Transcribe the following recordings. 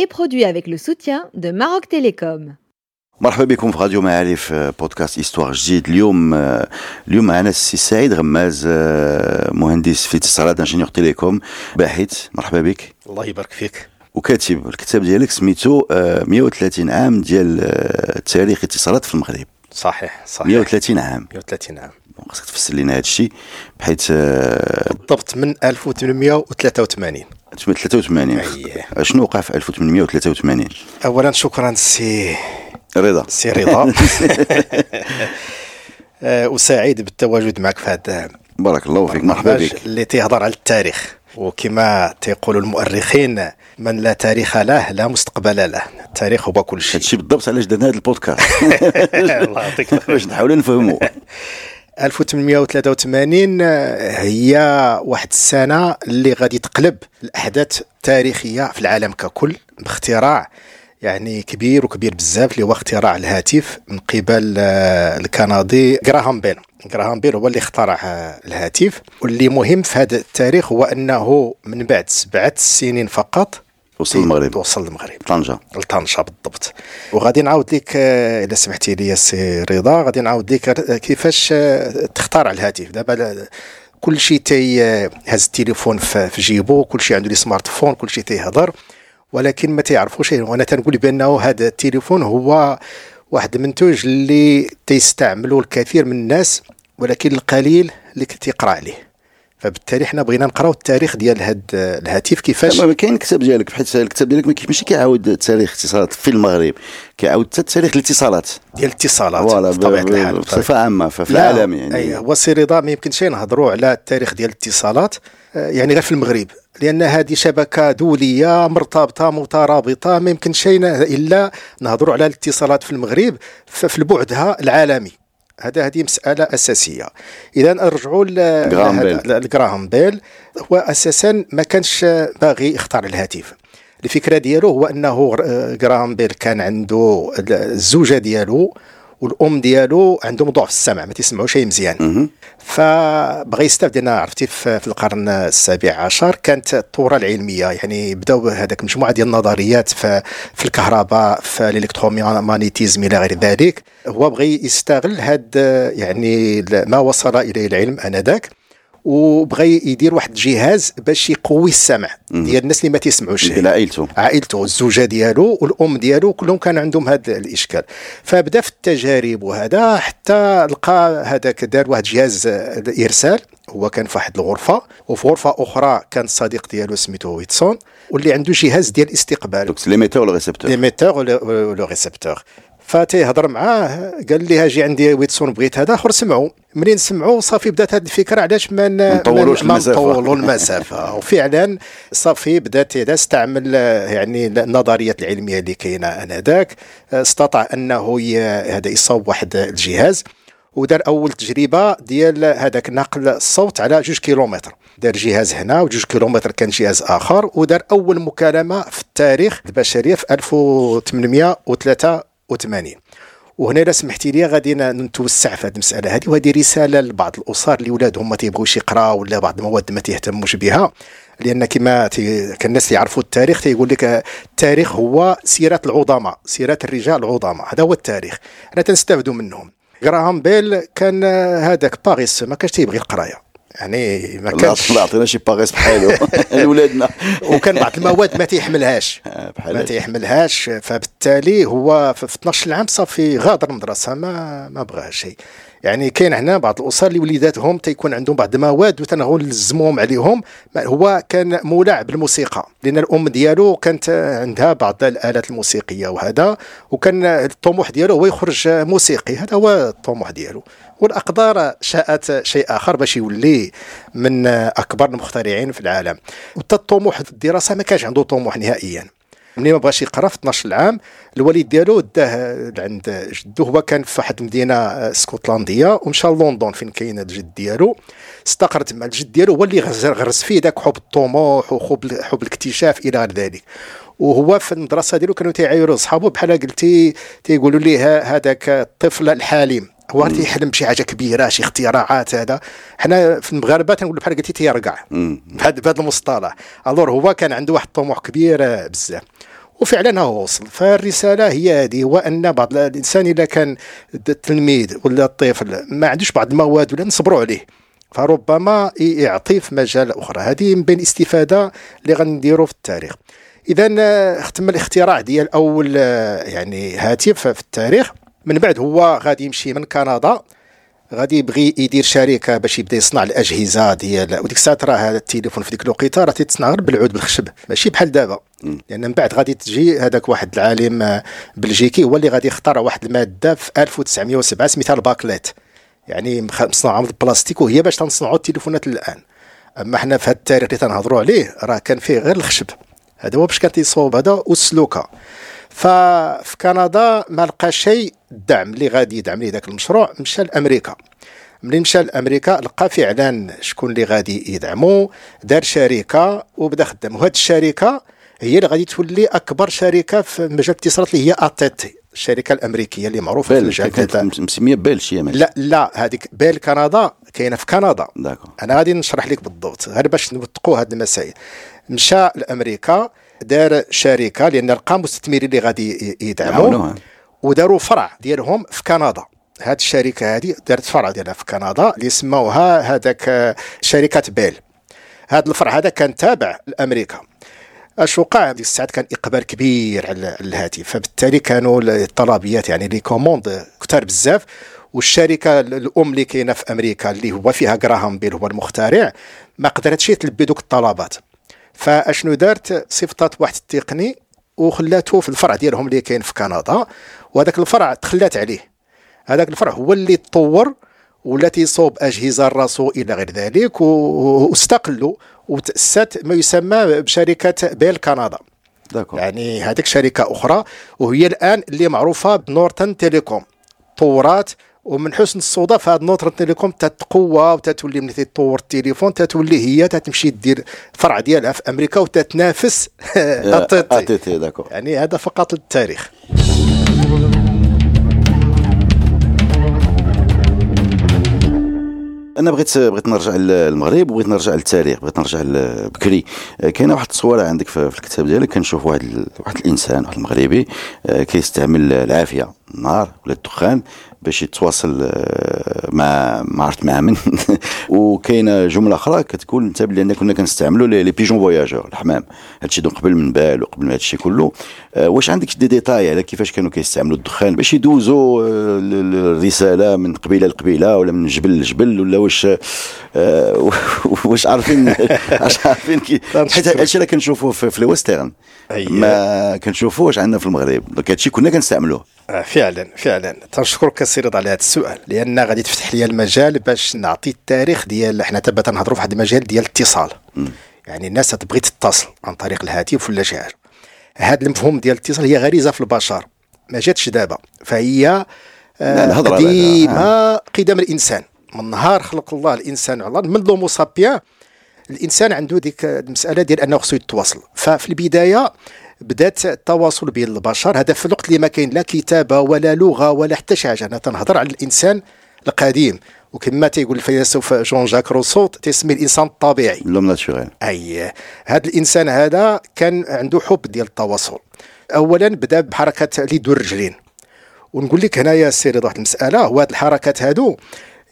est produit avec le soutien de Maroc Télécom. مرحبا بكم في راديو معارف آه، podcast Histoire جديد اليوم آه، اليوم معنا السي سعيد غماز آه، مهندس في اتصالات ingénieur télécom باحث مرحبا بك الله يبارك فيك وكاتب الكتاب ديالك سميتو آه، 130 عام ديال آه، تاريخ اتصالات في المغرب صحيح صحيح 130 عام 130 عام bon، خاصك تفسر لنا هذا الشيء بحيث آه، بالضبط من 1883 83 أيه. شنو وقع في 1883 اولا شكرا سي رضا. سي رضا. آه، وسعيد بالتواجد معك في هذا بارك الله فيك مرحبا بك. اللي تيهضر على التاريخ. وكما تيقول المؤرخين من لا تاريخ له لا مستقبل له. التاريخ هو كل شيء. هادشي بالضبط علاش درنا هذا البودكاست؟ الله يعطيك. باش نحاولوا نفهموا. 1883 هي واحد السنة اللي غادي تقلب الأحداث التاريخية في العالم ككل باختراع يعني كبير وكبير بزاف اللي هو اختراع الهاتف من قبل آه، الكندي جراهام بيل. جراهام بيل هو اللي اخترع آه، الهاتف. واللي مهم في هذا التاريخ هو أنه من بعد سبعة سنين فقط وصل المغرب. وصل المغرب. طنجة لطنجة بالضبط. وغادي نعاود لك آه، الا سمحتي لي السي رضا غادي نعاود لك آه، كيفاش آه، تخترع الهاتف. دابا كل شيء تي هز التليفون في في جيبو كل شيء عنده les smartphones كل شيء تيهضر ولكن ما تيعرفوش وأنا تنقول بأنه هذا التليفون هو واحد المنتوج اللي تيستعملوا الكثير من الناس ولكن القليل اللي تيقرا عليه. فبالتالي حنا بغينا نقراو التاريخ ديال هذا الهاتف كيفاش؟ ما كاين الكتاب ديالك بحيث الكتاب ديالك ماشي كيعاود تاريخ الاتصالات في المغرب كيعاود حتى تاريخ الاتصالات. ديال الاتصالات بطبيعة الحال بصفة عامة في العالم يعني. أي هو سي رضا ما يمكنش نهضروا على التاريخ ديال الاتصالات آه، يعني غير في المغرب لأن هذه شبكة دولية مرتبطة مترابطة ما يمكنش إلا نهضروا على الاتصالات في المغرب في بعدها العالمي. هذا هذه مسألة أساسية. إذا نرجعوا. لجراهام بيل. هو أساسا ما كانش باغي يختار الهاتف. الفكرة ديالو هو أنه آه، جراهام بيل كان عنده الزوجة ديالو والأم ديالو عندهم ضعف السمع ما تسمعوا شيء مزيان. فبغى يستافد لأن عرفتي في القرن السابع عشر كانت الثوره العلمية يعني بداو هذاك مجموعة ديال النظريات في, في الكهرباء في الالكترومagnétisme إلى غير ذلك. هو بغى يستغل هاد يعني ما وصل إليه العلم آنذاك. وبغى يدير واحد الجهاز باش يقوي السمع ديال الناس اللي ما تيسمعوش ديال عائلته. عائلته الزوجه ديالو والأم ديالو كلهم كان عندهم هذا الإشكال. فبدا في التجارب وهذا حتى لقى هذاك دار واحد جهاز آه، ارسال هو كان في واحد الغرفة وفي غرفة أخرى كان الصديق ديالو سميتو واتسون واللي عنده جهاز ديال الاستقبال donc l'émetteur و le récepteur l'émetteur لو ريسبتور فتيهضر معاه قال لي هاجي عندي ويتسون بغيت هذا آخر سمعوا. منين سمعوا؟ صافي بدات هذه الفكرة علاش ما نطولوش ما المسافة. نطولوا المسافة. وفعلا صافي بدات هذا استعمل يعني النظريات العلمية اللي كاينة آنذاك. استطاع أنه هذا يصوب واحد الجهاز ودار أول تجربة ديال هذاك نقل الصوت على جوج كيلومتر. دار جهاز هنا وجوج كيلومتر كان جهاز آخر ودار أول مكالمة في التاريخ البشرية في 1883 وهنا الا سمحتي لي غادي نتوسع في هذه المسألة هذه وهذه رسالة لبعض الأسر اللي ولادهم ما تيبغوش يقراوا ولا بعض المواد ما تيهتموش بها. لأن كما الناس يعرفوا التاريخ تيقول لك التاريخ هو سيرة العظماء سيرة الرجال العظماء. هذا هو التاريخ. أنا تنستافدوا منهم. جراهام بيل كان هذاك باريس ما كانش تيبغي القراية. يعني ما كانش الله يعطينا شي باغيس بحالو لولادنا وكان بعض المواد ما تيحملهاش. بحال ما. تيحملهاش فبالتالي هو في في 12 عام صافي غادر المدرسة ما ما بغاش شيء يعني كاين هنا بعض الأسر اللي وليداتهم تيكون عندهم بعض المواد وتنغوا نلزموهم عليهم. هو كان مولع بالموسيقى لأن الأم ديالو كانت عندها بعض الآلات الموسيقية وهذا وكان الطموح ديالو هو يخرج موسيقي هذا هو الطموح ديالو. والأقدار شاءت شيء آخر باش يولي من أكبر المخترعين في العالم. وحتى الطموح في الدراسة ما كانش عنده طموح نهائيا. ملي ما بغاش يقرا في 12 عام الوالد ديالو داه عند جدو هو كان في واحد المدينة اسكتلنديه ومشى لندن فين كاين الجد ديالو. استقر تما الجد ديالو هو اللي غرس فيه ذاك حب الطموح وحب حب الاكتشاف إلى غير ذلك. وهو في المدرسة ديالو كانوا تيعايروا صحابو بحال قلتي تيقولوا ليه هذاك الطفل الحليم هو تيحلم بشي حاجة كبيرة شي اختراعات هذا. حنا في المغاربة تنقولوا بحال قلتي تيرقع. بهذا المصطلح ألور هو كان عنده واحد الطموح كبير بزاف. وفعلا هو وصل. فالرسالة هي هذه هو أن بعض الإنسان اذا كان التلميذ ولا الطفل ما عندوش بعض المواد ولا نصبروا عليه فربما يعطي في مجال أخرى. هذه من بين الاستفادة اللي غنديروا في التاريخ. اذا ختم الاختراع ديال أول يعني هاتف في التاريخ. من بعد هو غادي يمشي من كندا غادي يبغي يدير شركة باش يبدأ يصنع الأجهزة ديال وديك الساعة راه هذا التليفون في ديك الوقيتة راه تيتصنع غير بالعود بالخشب. ماشي بحال دابا. لأن من بعد غادي تجي هذاك واحد العالم آه، بلجيكي هو اللي غادي يختار واحد المادة في 1907 سميتها ال Bakélite. يعني مصنوعه من البلاستيك وهي باش تنصنعوا التليفونات الآن. أما حنا في هذا التاريخ اللي تنهضروا عليه راه كان فيه غير الخشب. هذا هو باش كان تيصوب هذا والسلوكه ففي كندا ما لقى شيء الدعم اللي غادي يدعم ليه ذاك المشروع مشى لأمريكا. ملي مشى لأمريكا لقى فعلا شكون اللي غادي يدعمو دار شركة وبدا خدام وهاد الشركة هي اللي غادي تولي أكبر شركة في مجال الاتصالات اللي هي اتيتي الشركة الأمريكية اللي معروفة في المجال مسمية بيل شي لا لا هذيك بيل كندا كاينة في كندا. داكو. أنا غادي نشرح لك بالضبط. غير باش نوثقوا هذه المسائل. مشى لأمريكا دار شركة لأن لقى مستثمرين اللي غادي يدعموا وداروا فرع ديالهم في كندا. هذه الشركة هذه دارت فرع ديالها في كندا اللي سموها هذاك شركة بيل. هذا الفرع هذا كان تابع لأمريكا. اش وقع ديك الساعات كان إقبال كبير على الهاتف. فبالتالي كانوا الطلبيات يعني les commandes كثار بزاف. والشركة الأم اللي كاينة في أمريكا اللي هو فيها جراهام بيل هو المخترع ما قدرتش تلبي دوك الطلبات. فأشنو دارت؟ صيفطات واحد التقني وخلاته في الفرع ديالهم اللي كاين في كندا وهذاك الفرع تخلات عليه. هذاك الفرع هو اللي تطور ولا تيصوب أجهزة راسو إلى غير ذلك واستقلوا وتأسست ما يسمى بشركة بيل كندا. d'accord. يعني هذيك شركة أخرى وهي الآن اللي معروفة ب Northern Telecom. طورات ومن حسن الصدف هاد Northern Telecom تتقوى وتتولي ملي تطور التليفون تتولي هي تتمشي دير فرع ديالها في أمريكا وتتنافس AT&T يعني هذا فقط للتاريخ أنا بغيت بغيت نرجع للمغرب وبغيت نرجع للتاريخ بغيت نرجع بكري. كاينة واحد التصويرة عندك في الكتاب ديالك كنشوف واحد واحد الإنسان واحد المغربي آه، كيستعمل العافية. النار ولا الدخان باش يتواصل آه، مع ما عرفت مع من؟ وكاينة جملة أخرى كتقول أنت بلي كنا كنستعملوا les pigeons voyageurs الحمام. هادشي donc قبل من بيل وقبل من هادشي كله. آه، واش عندك دي ديتاي على كيفاش كانوا كيستعملوا الدخان باش يدوزوا آه، الرسالة من قبيلة لقبيلة ولا من جبل لجبل ولا واش واش عارفين واش عارفين حيت هادشي راه كنشوفوه في ال western. ما كنشوفوهش عندنا في المغرب. donc هادشي كنا كنستعملوه. آه، فعلا فعلا. تنشكرك سي رضا على هذا السؤال لأن غادي تفتح لي المجال باش نعطي التاريخ ديال حنا دابا تنهضروا في واحد المجال ديال الاتصال. يعني الناس تبغي تتصل عن طريق الهاتف ولا شي حاجة. هذا المفهوم ديال الاتصال هي غريزة في البشر. ما جاتش دابا. فهي آه ديما آه. قدم الإنسان. من نهار خلق الله الإنسان على من لومو سابيان الإنسان عنده ديك المسألة ديال أنه خصو يتواصل. ففي البداية بدات التواصل بين البشر. هذا في الوقت اللي ما كاين لا كتابة ولا لغة ولا حتى شي حاجة. أنا تنهضر على الإنسان القديم. وكما تيقول الفيلسوف جون جاك روسو تسمي الإنسان الطبيعي. لوم ناتشوريل أي. هذا الإنسان هذا كان عنده حب ديال التواصل. اولا بدأ بحركة اليد والرجلين ونقول لك هنايا سي رضا واحد المسألة هو الحركات هادو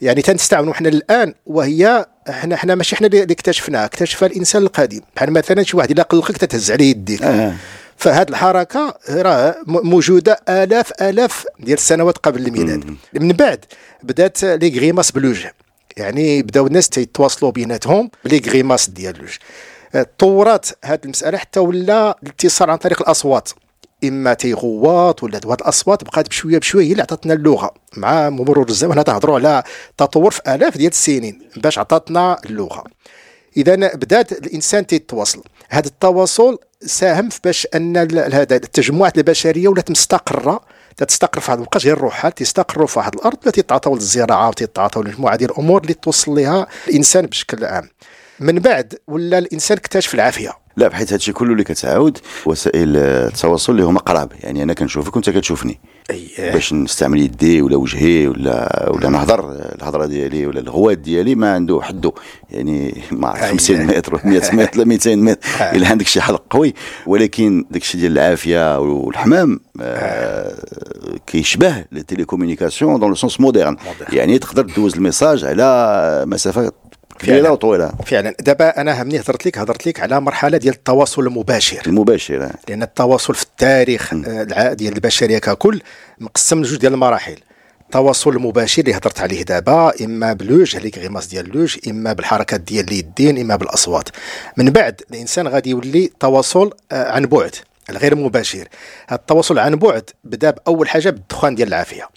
يعني تنستعملوا حنا الآن وهي إحنا إحنا ماشي إحنا اللي اكتشفناها اكتشفها الإنسان القديم. بحال مثلا شي واحد إلا قلقك تتهز عليه يديك. آه. فهاد الحركة راه موجودة آلاف آلاف ديال السنوات قبل الميلاد. من بعد بدات les grimaces بالوجه. يعني بداو الناس يتواصلوا بيناتهم ب les grimaces ديال الوجه طورات هذه المسألة حتى ولا الإتصال عن طريق الأصوات. إما تيغوات ولا هاد الاصوات بقات بشوية بشوية هي اللي عطاتنا اللغة. مع مرور الزمن تهضروا على تطور في آلاف ديال السنين باش عطاتنا اللغة. إذا بدات الإنسان تيتواصل. هذا التواصل ساهم في باش أن هذا التجمعات البشرية ولات مستقرة. تستقر في واحد الوقت غير روحها تستقروا في واحد الأرض التي تعطوا للزراعة وتتعاطوا لمجموعة ديال الأمور اللي توصل لها الإنسان بشكل عام. من بعد ولا الإنسان اكتشف العافية. لا بحيث هادشي كله اللي كتعاود وسائل التواصل اللي هما قراب يعني أنا كنشوفك وأنت كتشوفني. أيه. باش نستعمل يدي ولا وجهي ولا ولا نهضر الهضرة ديالي ولا الغوات ديالي ما عنده حدو يعني ما عرف 50 متر ولا 100 متر ولا 200 متر. إلا عندك شي حلق قوي. ولكن داك الشيء ديال العافية والحمام آه كيشبه ال télécommunication dans le sens moderne يعني تقدر دوز ال message على مسافة كبيره وطويله فعلا. دابا أنا ملي هضرت لك هضرت لك على مرحلة ديال التواصل المباشر. المباشر. لأن التواصل في التاريخ ديال البشرية ككل مقسم لجوج ديال المراحل. التواصل المباشر اللي هضرت عليه دابا إما بالوجه هذيك grimaces ديال الوجه إما بالحركات ديال اليدين إما بالأصوات. من بعد الإنسان غادي يولي تواصل عن بعد الغير مباشر. هذا التواصل عن بعد بدأ بأول حاجة بالدخان ديال العافية.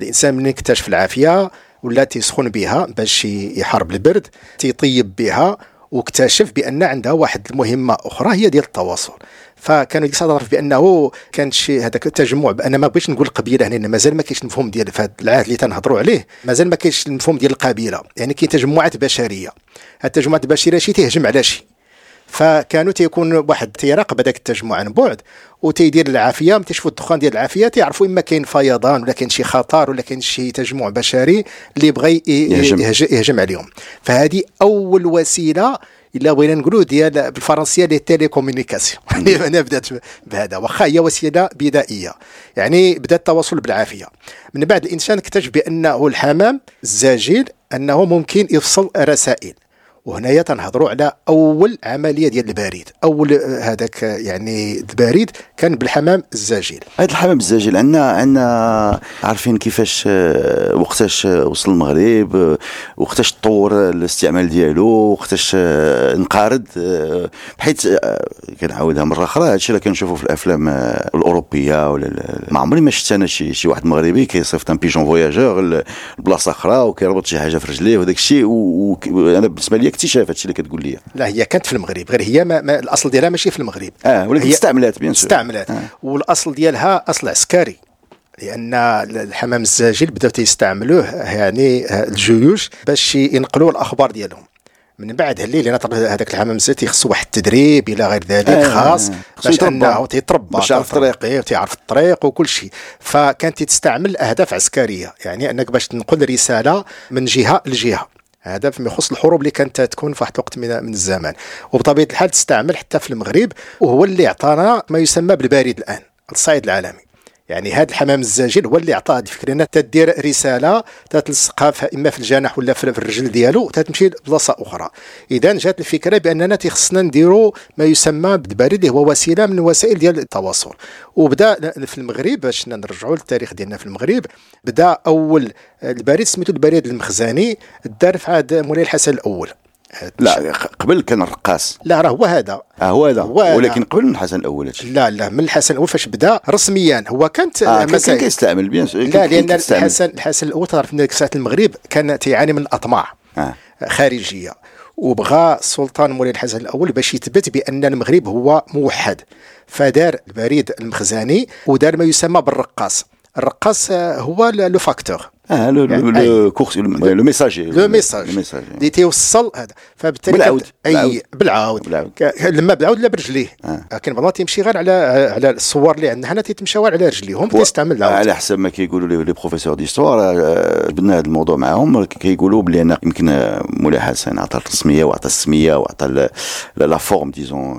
الإنسان من اكتشف العافية ولا تيسخن بها باش يحارب البرد تيطيب بها واكتشف بأن عندها واحد المهمة أخرى هي ديال التواصل. فكانوا يتصادف بأنه كان شي هذاك التجمع أنا ما بغيتش نقول قبيلة هنا مازال ما كاينش المفهوم ديال في هذا العهد اللي تنهضروا عليه مازال ما كاينش المفهوم ديال القبيلة. يعني كاين تجمعات بشرية. التجمعات البشرية شي تهجم على شي. فكانوا تيكون واحد تيراقب هذاك التجمع عن بعد وتيدير العافية ملي الدخان ديال العافية تيعرفوا إما كاين فيضان ولا كاين شي خطر ولا كاين شي تجمع بشري اللي بغى يهجم. يهجم عليهم. فهذه أول وسيلة إلا بغينا نقولوا ديال بالفرنسية les télécommunications. يعني أنا بدأت بهذا واخا هي وسيلة بدائية. يعني بدأ التواصل بالعافية. من بعد الإنسان اكتشف بأنه الحمام الزاجل أنه ممكن يوصل رسائل. وهنايا تنهضروا على أول عملية ديال البريد. أول هذاك يعني البريد كان بالحمام الزاجل. هذا الحمام الزاجل عندنا عندنا عارفين كيفاش وقتاش وصل المغرب وقتاش تطور الاستعمال ديالو وقتاش انقرض بحيث كنعاودها مرة أخرى. هادشي اللي كنشوفوا في الأفلام الأوروبية ولا ما عمري ما شفت أنا شي شي واحد مغربي كيصيفط ان بيجون فواياجور لبلاصة أخرى وكيربط شي حاجة في رجليه وداك الشيء وأنا بالنسبة لي اكتشاف هادشي اللي كتقول لي. لا هي كانت في المغرب غير هي ما, ما الأصل ديالها ماشي في المغرب. آه ولكن استعملات بيان استعملات آه. والأصل ديالها أصل عسكري لأن الحمام الزاجل بداو تيستعملوه يعني الجيوش باش ينقلوا الأخبار ديالهم. من بعد اللي لأن هذاك الحمام الزيت خصو واحد التدريب إلى غير ذلك آه خاص باش أنه تيتربى باش يعرف الطريق. وتيعرف الطريق وكل شيء. فكانت تستعمل أهداف عسكرية يعني أنك باش تنقل رسالة من جهة لجهة. هذا فيما يخص الحروب اللي كانت تكون في واحد الوقت من, من الزمان. وبطبيعة الحال تستعمل حتى في المغرب وهو اللي اعطانا ما يسمى بالبارد الآن الصيد العالمي. يعني هذا الحمام الزاجل هو اللي عطى هذه الفكرة إنها تدير رسالة تتلصقها إما في الجناح ولا في الرجل ديالو تتمشي لبلاصة أخرى. اذا جات الفكرة بأننا تيخصنا نديروا ما يسمى بالبريد اللي هو وسيلة من وسائل ديال التواصل. وبدا في المغرب باش نرجعوا للتاريخ ديالنا في المغرب بدا أول البريد سميتو البريد المخزني دار في عهد مولاي الحسن الأول. لا قبل كان الرقاص. لا راه هو هذا. آه هو هذا. ولكن قبل من الحسن الأول لا لا من الحسن الأول فاش بدأ رسميا. هو كانت آه كان كيستعمل بيان لا لأن الحسن الحسن الأول تعرف ان ساعة المغرب كان تيعاني من الأطماع آه. خارجية. وبغى السلطان مولاي الحسن الأول باش يثبت بأن المغرب هو موحد. فدار البريد المخزني ودار ما يسمى بالرقاص. الرقاص هو لو فاكتور آه لو لو كورس لو ميساجي لو ميساج اللي تيوصل هذا فبالتالي بالعود اي بالعود, بالعود. لما بالعود لا برجليه آه. كان بعض تيمشي غير على على الصور اللي عندنا حنا تيتمشاو على رجليهم تيستعمل العود على حسب ما كيقولوا لي لي بروفيسور ديستوار جبنا هذا الموضوع معاهم كيقولوا بلي أنا يمكن مولاي حسن عطى الرسميه وعطى السميه وعطى la forme disons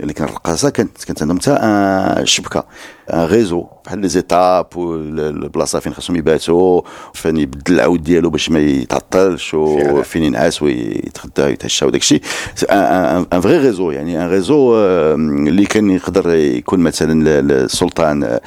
اللي كان الرقاصه كانت كانت عندهم حتى شبكه un réseau بحال les étapes والبلاصه فين خاصهم يباتوا فين يبدل العود ديالو باش ما يتعطلش وفين ينعس ويتغدى ويتعشى وداك الشيء un vrai réseau يعني un réseau اللي كان يقدر يكون مثلا السلطان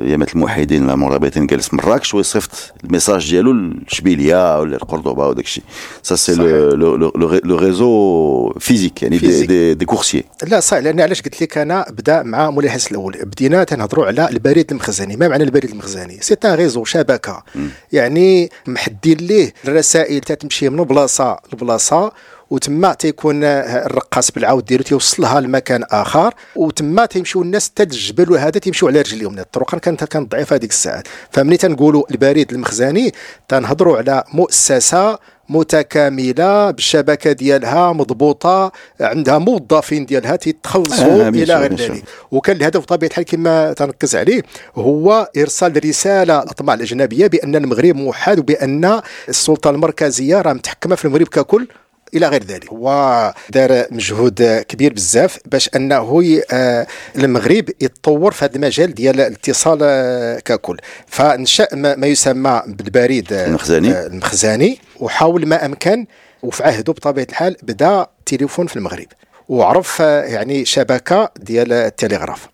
في ايامات الموحدين ولا مرابطين جالس مراكش ويصيفط ال message ديالو لشبيليه ولا لقردوبا وداك الشيء. ça c'est le réseau physique يعني physique. des, des coursiers لا صح لأن علاش قلت لك أنا بدا مع مولاي حسن الأول. بدينا تنهضروا على البريد المخزني. ما معنى البريد المخزني؟ c'est un réseau شبكة. م. يعني محدين ليه الرسائل تتمشي من بلاصة لبلاصة وتما تيكون الرقاص بالعود ديالو تيوصلها لمكان آخر وتما تيمشيو الناس حتى الجبل وهذا تيمشيو على رجليهم الطرق. كانت كانت ضعيفة هذيك الساعات. فملي تنقولوا البريد المخزني تنهضروا على مؤسسة متكاملة بالشبكة ديالها مضبوطة عندها موظفين ديالها تيتخلصوا آه إلى غير ذلك. وكان الهدف بطبيعة الحال كما تنركز عليه هو إرسال رسالة للأطماع الأجنبية بأن المغرب موحد وبأن السلطة المركزية راه متحكمة في المغرب ككل. إلى غير ذلك. هو دار مجهود كبير بزاف باش أنه آه، المغرب يتطور في هذا المجال ديال الاتصال آه، ككل. فنشا ما يسمى بالبريد آه، المخزني. المخزني وحاول ما أمكن وفي عهده بطبيعة الحال بدا تليفون في المغرب. وعرف يعني شبكة ديال التلغراف.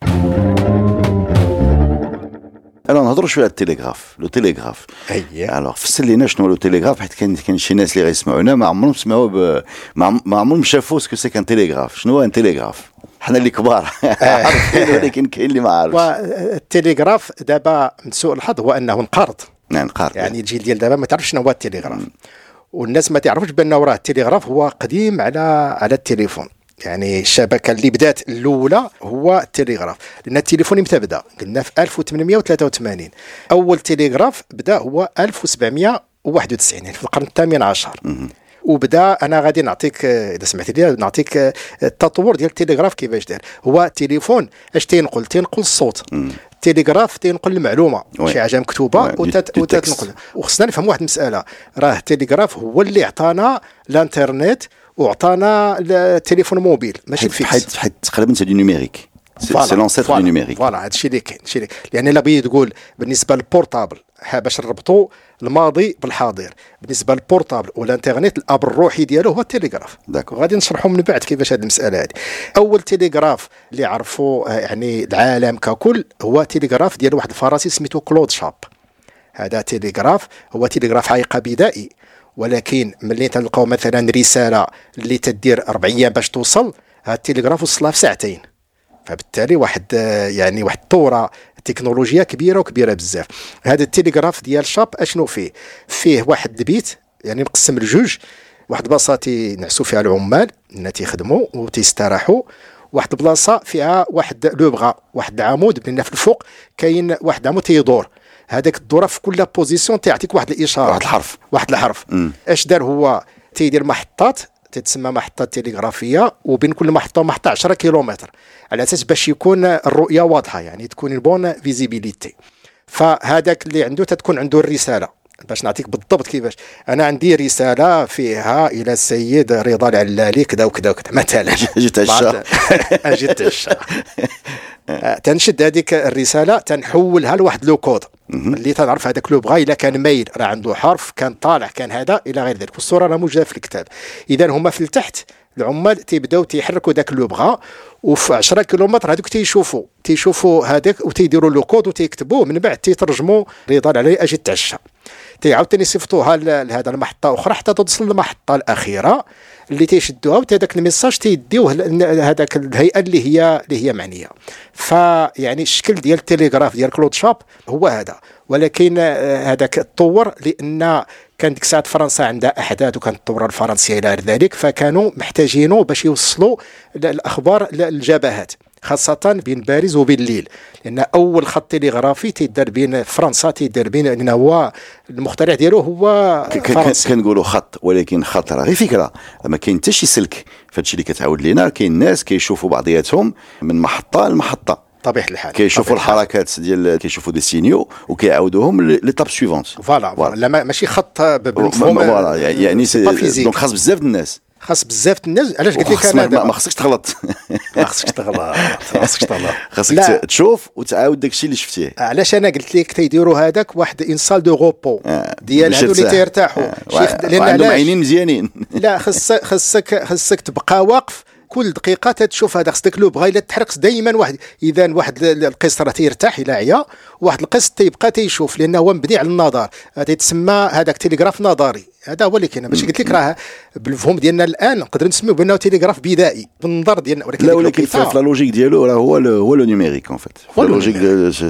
أنا نهضروا شوية على التليغراف le télégraphe اييه alors فسر لينا شنو هو لو تيليغراف حيت كاين كاين شي ناس اللي غيسمعونا ما عمرهم سمعوا ب... ما عمرهم شافوا ce que c'est qu'un télégraphe شنو هو un télégraphe حنا اللي كبار عارفين ولكن كاين اللي ما عارفش والتليغراف دابا من سوء الحظ هو أنه انقرض. نعم انقرض. يعني الجيل ديال دابا ما تعرفش شنو هو التليغراف والناس ما تعرفش بأنه راه التليغراف هو قديم على على التليفون. يعني الشبكه اللي بدات الأولى هو التليغراف لأن التليفون متى بدا قلنا في 1883 أول تليغراف بدأ هو 1791 يعني في القرن الثامن عشر. وبدأ أنا غادي نعطيك إذا سمحت لي نعطيك التطور ديال التليغراف كيفاش دار هو التليفون اش تينقل؟ تينقل الصوت. التليغراف تينقل المعلومة. شي حاجة مكتوبة وتتنقل. وخصنا نفهم واحد المسألة. راه التليغراف هو اللي عطانا الانترنت وعطانا التليفون موبيل ماشي ال fixe حيت حيت تقريبا c'est du numérique c'est l'ancêtre du numérique voilà هذا الشيء اللي كاين الشيء لأن إلا بغيت تقول بالنسبة لل portable باش نربطوا الماضي بالحاضر. بالنسبة لل portable والانترنت الأب الروحي ديالو هو التليغراف. d'accord غادي نشرحوا من بعد كيفاش هذه المسألة هذه أول تليغراف اللي عرفوا يعني العالم ككل هو تليغراف ديال واحد الفرنسي سميتو كلود شاب هذا تليغراف هو تليغراف عتيق بدائي. ولكن ملي تلقاو مثلا رسالة اللي تدير أربع أيام باش توصل هاد التليغراف وصلها في ساعتين. فبالتالي واحد يعني واحد الثوره تكنولوجيا كبيرة وكبيرة بزاف. هذا التليغراف ديال شاب أشنو فيه؟ فيه واحد البيت يعني مقسم لجوج. واحد البلاصه تينعسوا فيها العمال اللي تيخدموا وتيستراحوا واحد البلاصه فيها واحد le bras واحد العمود بين في الفوق كاين واحد العمود تيدور. هذاك الدوره في كل position تيعطيك واحد الإشارة. واحد الحرف. واحد الحرف. اش دار هو؟ تيدير محطات تتسمى محطات تلغرافية وبين كل محطة ومحطه 10 كيلومتر. على أساس باش يكون الرؤية واضحة يعني تكون bonne visibilité فهذاك اللي عنده تتكون عنده الرسالة. باش نعطيك بالضبط كيفاش. أنا عندي رسالة فيها إلى السيد رضا العلالي كذا وكذا وكذا. مثلا. جيت عشا جيت عشا تنشد هذيك الرسالة تنحولها لواحد le code. اللي تنعرف هذاك le bras إلا كان مايل راه عنده حرف كان طالع كان هذا إلى غير ذلك. والصورة راه موجودة في الكتاب. اذا هما في التحت العمال تيبداو تيحركوا ذاك le bras وفي 10 كيلومتر هذوك تيشوفوا. تيشوفوا هذاك وتيديروا le code وتيكتبوه. من بعد تيترجموا رضا علي أجي تعشى تيعاودوا يصيفطوها لهذا المحطة أخرى حتى توصل للمحطة الأخيرة اللي تيشدوها وهذاك ال message تيديوه هذاك الهيئة اللي هي اللي هي معنية. فيعني الشكل ديال التليغراف ديال كلود شاب هو هذا. ولكن آه، هذاك تطور لأن كان ديك الساعة فرنسا عندها أحداث وكانت الثوره الفرنسيه إلى ذلك فكانوا محتاجينه باش يوصلوا الأخبار للجبهات خاصة بين باريس وبين ليل. لأن أول خط تلغرافي تيدار بين فرنسا تيدار بين لأن هو المخترع ديالو هو فرنسي كنقولوا خط ولكن خط راه غير فكرة. ما كاين حتى شي سلك فهادشي اللي كتعاود لينا. كاين ناس كيشوفوا بعضياتهم من محطة لمحطة. طبيعة الحال. كيشوفوا الحركات ديال كيشوفوا des signaux وكيعاودوهم l'étape suivante voilà لا ماشي خط بالمفهوم voilà يعني donc خاص بزاف الناس. خاص بزاف الناس. علاش قلت لك أنا ما خصكش تغلط. ما خصكش تغلط. ما خصكش تغلط. خاصك تشوف وتعاود داك الشيء اللي شفتيه. علاش أنا قلت لك تيديروا هذاك واحد انسال دو غوبو ديال هادو اللي تيرتاحوا. لأن عندهم عينين مزيانين. لا خصك خصك خصك تبقى واقف كل دقيقة تتشوف هذا. خصك لو بغا إلا تحرق دائما واحد إذا واحد القسط راه تيرتاح إلى عيا واحد القسط تيبقى تيشوف لأنه هو مبني على النظر. تيتسمى هذاك تلغراف نظري. هذا هو اللي كاين. باش قلت لك راه بالفهم ديالنا الآن نقدر نسميو بأنه تيليغراف بدائي بالنظر ديالنا ولكن لا ولكن في لا logique ديالو راه هو هو le numérique en fait هو logique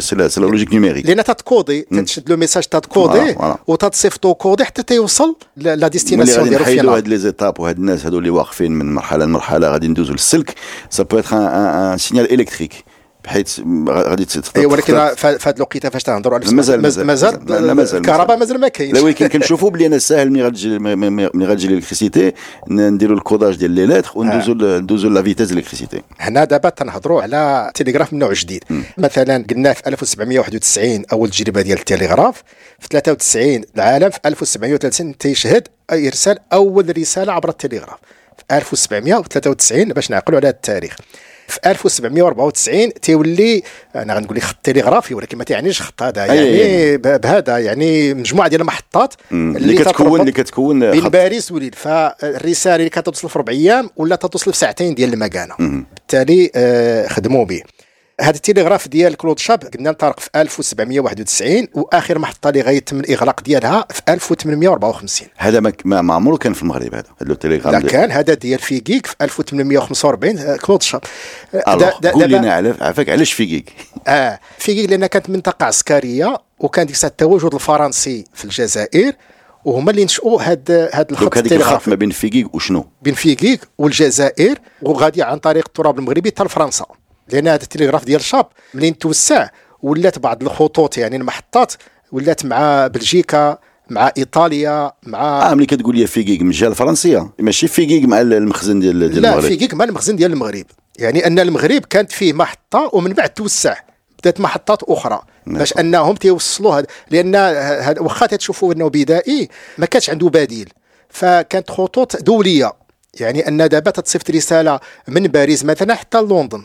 c'est la logique numérique. لأن تتكودي تشد le message تتكودي وتتصيفطو codé حتى تيوصل la destination ديالو فين هاد les étapes وهاد الناس هادو اللي واقفين من مرحلة لمرحلة غادي ندوزو للسلك. ça peut être un signal électrique بحيث غادي اي ولكن في هذه الوقيتة فاش تهضروا على مازال مازال مازال الكهرباء مازال ما كاينش. لا ولكن كنشوفوا بلي أنا ساهل ملي غتجي ملي غتجي l'électricité نديروا ال codage ديال les lettres وندوزوا ندوزوا la vitesse l'électricité هنا دابا تنهضروا على تليغراف من نوع جديد. مثلا قلنا في 1791 أول تجربة ديال التليغراف في 93 العالم في 1730 تيشهد إرسال أول رسالة عبر التليغراف في 1793 باش نعقلوا على التاريخ. في 1794 تيولي أنا غنقول لك خط تليغرافي ولكن ما تيعنيش خط هذا يعني بهذا يعني مجموعة ديال المحطات اللي كتكون اللي كتكون بين باريس وليل فالرسالة اللي كتوصل في ربع أيام ولا توصل في ساعتين ديال المكانة. بالتالي آه، خدموا به. هذا التلغراف ديال كلود شاب قلنا انطلق في 1791 وآخر محطة اللي غيتم الإغلاق ديالها في 1854 هذا ما ما عمره كان في المغرب هذا هذا التليغراف لا كان. هذا ديال فيكيك في 1845 آه، كلود شاب. آه، قول لنا عافاك علاش فيكيك آه فيكيك لأن كانت منطقة عسكرية وكان ديك التواجد الفرنسي في الجزائر وهما اللي نشؤوا هاد هاد الخط هذيك الخط ما بين فيكيك وشنو؟ بين فيكيك والجزائر وغادي عن طريق التراب المغربي حتى لفرنسا. لأن هذا التلغراف ديال شاب منين توسع ولات بعض الخطوط يعني المحطات ولات مع بلجيكا مع إيطاليا مع آه ملي كتقول لي فيكيك من الجهه الفرنسيه ماشي فيكيك مع المخزن ديال ديال المغرب. لا فيكيك مع المخزن ديال المغرب. يعني أن المغرب كانت فيه محطة ومن بعد توسع بدات محطات أخرى نعم. باش أنهم تيوصلوا هذا لأن واخا تشوفوا أنه بدائي ما كانش عنده بديل. فكانت خطوط دولية. يعني أن دابا تتصيفط رسالة من باريس مثلا حتى لندن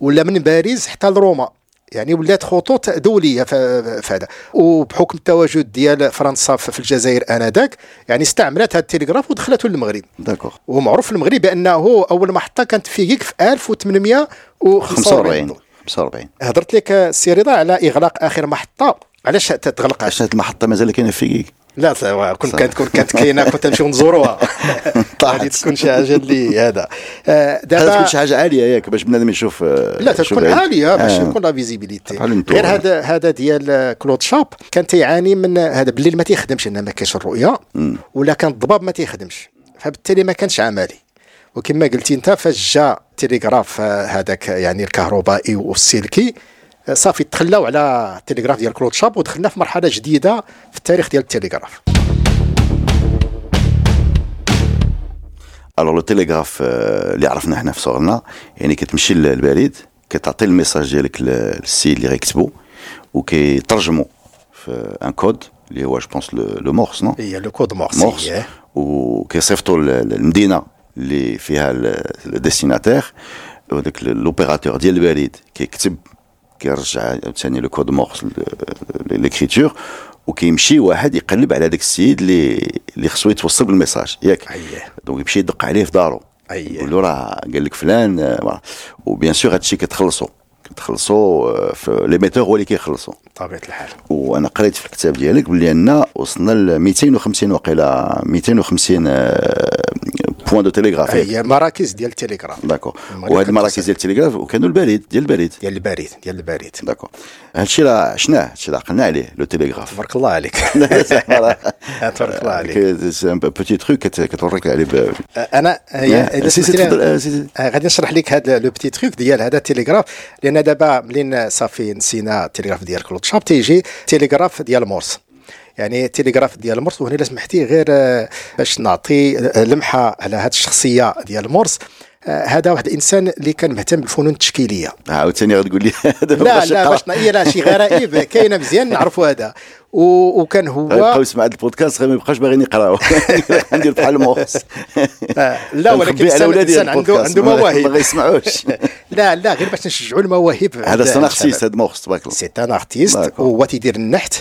ولا من باريس حتى لروما. يعني ولات خطوط دولية في هذا وبحكم التواجد ديال فرنسا في الجزائر آنذاك يعني استعملت هذا التلغراف ودخلته للمغرب. d'accord ومعروف في المغرب بأنه أول محطه كانت في في 1845 45 هضرت لك السي رضا على إغلاق آخر محطة. علاش تغلق عشان المحطة مازال كاينة في فيكيك لا كنت كانت تكون كانت كاينة كنت نمشيو نزوروها غادي تكون شي حاجة اللي هذا. آه، دابا تكون شي حاجة عالية ياك باش بنادم يشوف آه، لا تكون عالية باش يكون لا visibilité غير هذا هذا ديال كلود شاب كان تيعاني من هذا بالليل ما تيخدمش لأن ما كاينش الرؤية ولا كان الضباب ما تيخدمش. فبالتالي ما كانش عملي. وكما قلتي انت فاش جا التليغراف آه، هذاك يعني الكهربائي والسلكي. صافي تخلاو على التليغراف ديال كلود شاب ودخلنا في مرحلة جديدة في التاريخ ديال التليغراف alors le télégraphe اللي عرفنا حنا في صغرنا يعني كتمشي للبريد كتعطي ال message ديالك للسيد اللي غيكتبو وكيترجمو في un code اللي هو je pense le morse نو هي le code morse morse وكيصيفطو للمدينه اللي فيها ال destinataire وداك l'opérateur ديال البريد كيكتب كيرجع ثاني le code morse l'écriture وكيمشي واحد يقلب على داك السيد اللي اللي خصو يتوصل بال message. ياك. اييه donc يمشي يدق عليه في دارو. اييه يقول له راه قال لك فلان و bien sûr هادشي كتخلصوا كتخلصوا في l'émetteur هو اللي كيخلصوا بطبيعه الحال. وأنا قريت في الكتاب ديالك بلي أن وصلنا ل 250 وقيلة 250 points de télégraphe هي مراكز ديال التليغراف. d'accord وهاد المراكز ديال التليغراف وكانوا البريد ديال البريد. ديال البريد ديال البريد. d'accord هادشي راه عشناه هادشي راه عقلنا عليه le télégraphe تبارك الله عليك. تبارك الله عليك. petit truc كتوريك عليه أنا غادي نشرح لك هذا le petit truc ديال هذا التليغراف لأن دابا منين صافي نسينا التليغراف ديال كلود شاب تيجي تليغراف ديال مورس. يعني التليغراف ديال مورس وهنا إلا سمحتي غير آه، باش نعطي آه، لمحة على هذه الشخصية ديال مورس. آه، هذا واحد الإنسان اللي كان مهتم بالفنون التشكيلية. عاوتاني غتقول لي لا لا باش لا شي غرائب. كاينة مزيان نعرفوا هذا. وكان هو بقاو يسمع هذا البودكاست ما يبقاش باغيين يقراو ندير بحال مورس لا ولكن الانسان عنده عنده مواهب. ما يسمعوش. لا لا غير باش نشجعوا المواهب. هذا c'est un artiste هذا مورس تبارك الله. c'est un artiste هو تيدير النحت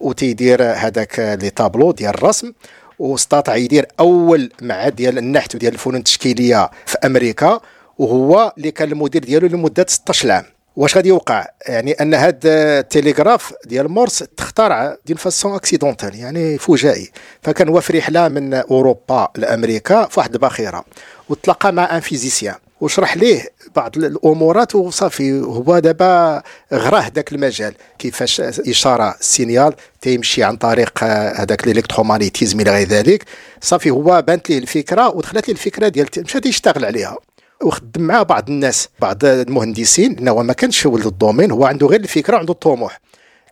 وتيدير هذاك les tableaux ديال الرسم واستطاع يدير أول معهد ديال النحت وديال الفنون التشكيلية في أمريكا وهو اللي كان المدير ديالو لمدة 16 عام. واش غادي يوقع؟ يعني أن هذا التليغراف ديال مورس تخترع d'une façon accidentelle يعني فجائي. فكان هو في رحله من أوروبا لأمريكا في واحد الباخرة. وتلاقى مع un physicien. وشرح ليه بعض الأمورات وصافي هو دابا غراه ذاك المجال. كيفاش إشارة signal تيمشي عن طريق هذاك ال électromagnétisme إلى غير ذلك. صافي هو بانت ليه الفكرة ودخلت ليه الفكرة ديال مشى يشتغل عليها. وخدم مع بعض الناس بعض المهندسين لأنه ما كانش ولد ال domaine هو عنده غير الفكرة عنده الطموح.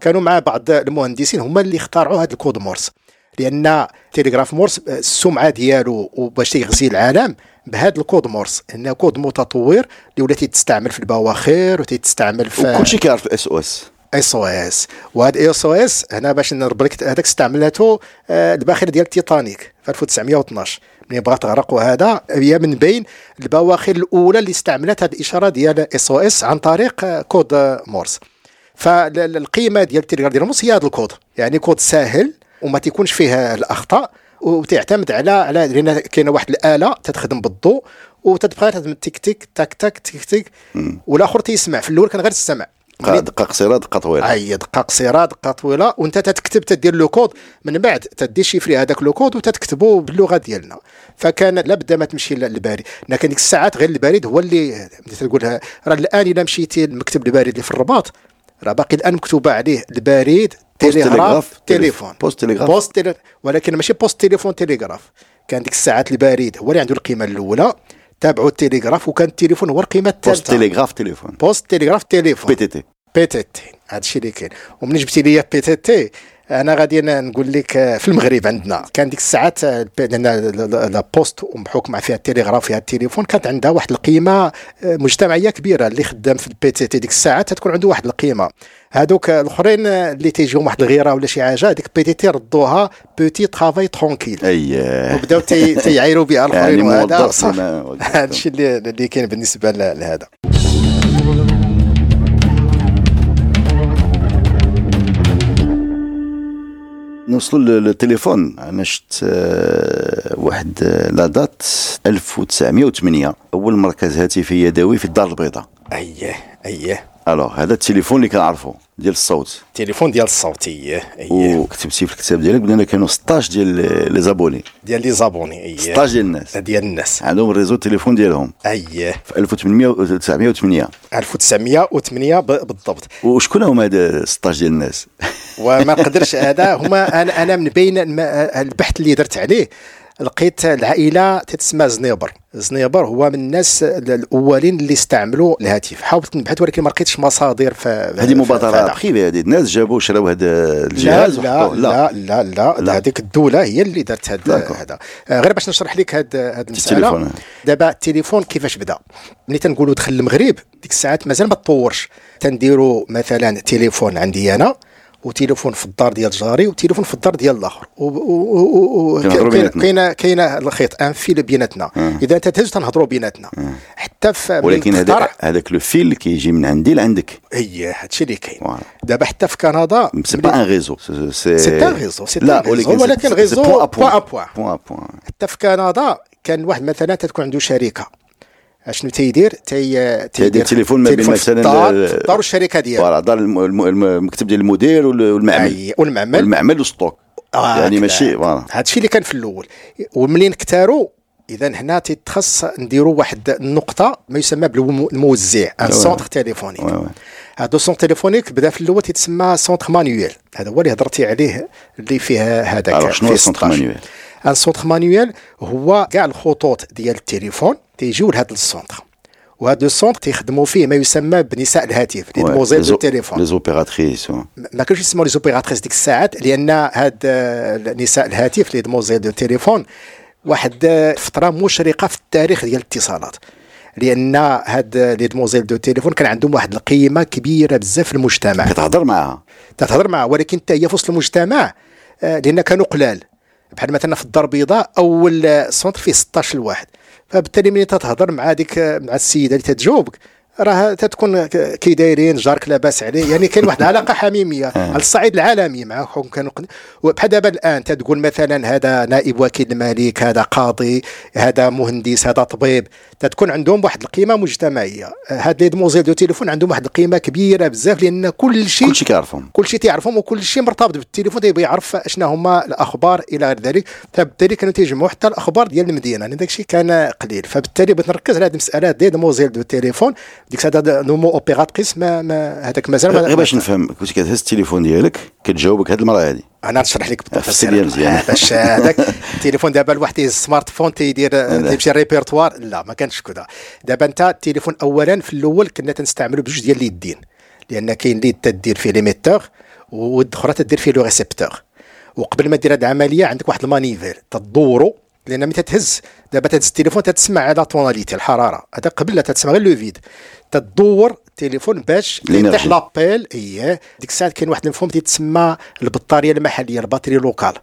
كانوا مع بعض المهندسين هما اللي اخترعوا هذا ال code morse. لأن تيليغراف مورس السمعة ديالو وباش تيغزي العالم بهذا ال code morse. انه كود متطور اللي ولات تستعمل في البواخر وتستعمل في وكلشي كيعرف SOS اس أو اس وهذا اس أو اس هنا باش نضرب لك هذاك استعملته آه، الباخره ديال تيتانيك في 1912 ملي بغات تغرق وهذا هي من بين البواخر الأولى اللي استعملت هذه الإشارة ديال SOS عن طريق آه، كود آه، morse. فالقيمه ديال التليجرام ديال مورس هي هذا الكود. يعني كود ساهل وما تيكونش فيه الأخطاء وتعتمد على على لأن كاينة واحد الآلة تتخدم بالضوء وتتبقى تخدم تيك تيك تاك تاك تيك تيك والآخر تيسمع. في الأول كان غير السمع. دقه قصيرة دقه طويلة. أي دقه قصيرة دقه طويلة وأنت تتكتب تدير le code. من بعد تديشيفري هذاك le code وتتكتبه باللغة ديالنا. فكان لابد ما تمشي للبريد. لكن ديك الساعات غير البريد هو اللي تقولها راه الآن اذا مشيتي للمكتب البريد اللي في الرباط راه باقي الآن مكتوبه عليه البريد télégraphe téléphone poste télégraphe poste. ولكن ماشي poste téléphone télégraphe كان ديك الساعات البريد هو اللي عنده القيمة الأولى. تابعوا التليغراف وكان التليفون هو القيمة الثالثة. بوست تليغراف تليفون. poste télégraphe téléphone. PTT PTT هذا الشيء اللي كاين. ومن جبتي لي PTT أنا غادي نقول لك آه، في المغرب عندنا. كان ديك الساعات آه، la poste بحكم فيها التليغراف فيها التليفون كانت عندها واحد القيمة آه، مجتمعية كبيرة اللي خدام في ال PTT ديك الساعات تكون عنده واحد القيمة. هادوك الأخرين اللي تيجيهم واحد الغيرة ولا شي حاجة هذيك PTT ردوها petit travail tranquille. اييه وبداو تيعايروا بها الأخرين يعني وهذا هذا الشيء اللي اللي كاين بالنسبة لهذا. نوصلوا للتليفون. أنا شفت آه، واحد آه، la date 1908 أول مركز هاتفي يدوي في الدار البيضاء. اييه اييه alors هذا التليفون اللي كنعرفو ديال الصوت. التليفون ديال الصوت اييه اييه وكتبتي في الكتاب ديالك بان كانوا 16 ديال les abonnés. ديال les abonnés اييه 16 ديال الناس. ديال الناس. عندهم ال réseau التليفون ديالهم. اييه في 1908 1908 ب- بالضبط. وشكون هما هاد 16 ديال الناس؟ وما نقدرش هذا هما أنا أنا من بين البحث اللي درت عليه لقيت العائلة تتسمى زنيبر. زنيبر هو من الناس الأولين اللي استعملوا الهاتف. حاولت نبحث ولكن ما لقيتش مصادر ف هذه مبادرة privée هذه الناس جابوا شراو هذا الجهاز لا. لا لا. لا, لا. لا. هذيك الدولة هي اللي دارت هذا. آه، غير باش نشرح لك هذا هذه. المسألة. دابا التليفون كيفاش بدأ؟ ملي تنقولوا دخل المغرب ديك الساعات مازال ما تطورش. تنديروا مثلا تليفون عندي أنا وتليفون في الدار ديال جاري وتليفون في الدار ديال الآخر. كاينة كاينة الخيط un fil بيناتنا إذا أنت تهز تنهضروا بيناتنا. حتى في ولكن هذا تخترع- هذاك le fil اللي كيجي من عندي لعندك. هي هادشي اللي كاين. دابا حتى في كندا c'est pas un réseau c'est c'est un réseau c'est le réseau ولكن réseau point point حتى في كندا كان واحد مثلا تكون عنده شركة. شنو تيدير؟ تي تيدير تليفون ما بين مثلا الدار ال- في الدار والشركة ديالو voilà دار الم- الم- الم- المكتب ديال المدير وال- والمعمل. أي، والمعمل. والمعمل وال stock آه، يعني. ماشي voilà. هذا الشيء اللي كان في الأول. وملي نكثروا اذا هنا تيتخص نديروا واحد النقطة ما يسمى بالموزع un, oui. centre téléphonique. هذا ال centre téléphonique بدأ في الأول تيتسمى centre manuel هذا هو اللي هضرتي عليه اللي فيه هذاك شنو ال centre 16. manuel un centre manuel هو كاع الخطوط ديال التليفون. تيجيو لهذا ال centre. وهذا ال centre تيخدموا فيه ما يسمى بنساء الهاتف les demoiselles du téléphone les opératrices ما كانوش يسموا les opératrices ديك الساعات لأن هاد آه، نساء الهاتف les demoiselles du téléphone واحد آه، فترة مشرقة في التاريخ ديال الاتصالات. لأن هاد les demoiselles du téléphone كان عندهم واحد القيمة كبيرة بزاف في المجتمع. كتهضر معاها. تتهضر معها ولكن حتى هي في وسط المجتمع آه، لأن كانوا قلال. بحال مثلا في الدار البيضاء أول centre فيه 16 واحد فبالتالي ملي تتهضر مع ديك مع السيدة اللي تتجاوبك راه تتكون كي دايرين جارك لاباس عليه. يعني كاين واحد العلاقة حميمية. على الصعيد العالمي معهم كانوا بحال دابا الآن تتقول مثلا هذا نائب وكيل الملك هذا قاضي هذا مهندس هذا طبيب. تتكون عندهم واحد القيمة مجتمعية. هاد les demoiselles du téléphone عندهم واحد القيمة كبيرة بزاف لأن كل شيء كل شيء كيعرفهم. كل شيء تيعرفهم وكل شيء مرتبط بالتليفون تيبغي يعرف اشنا هما الأخبار إلى غير ذلك. فبالتالي كانوا تيجمعوا حتى الأخبار ديال المدينة. لأن داك الشيء كان قليل. فبالتالي بغيت نركز على هذه المسألة دي دوموزيل دو تيليفون. ديك الساعة le mot opératrice ما, ما هذاك مازال ما- غير باش نفهم كنت كتهز التليفون ديالك كتجاوبك هاد المراه هذه أنا نشرح لك بالتفصيل مزيان. باش هذاك التليفون دابا الواحد يهز ال smartphone تيدير تيمشي ريبرتوار لا ما كانش كذا دابا انت التليفون اولا في الأول كنا تنستعملوا بجوج ديال اليدين لأن كاين ليد تدير فيه l'émetteur واليد الأخرى تدير فيه le récepteur وقبل ما دير هذه العملية عندك واحد manivelle تدورو لأن ملي تتهز دابا تهز التليفون تتسمع على tonalité الحرارة. هذا قبل لا تتسمع غير le vide تدور التليفون باش. يطيح l'appel. اييه ديك الساعة كاين واحد المفهوم تيتسمى البطارية المحلية ال batterie locale.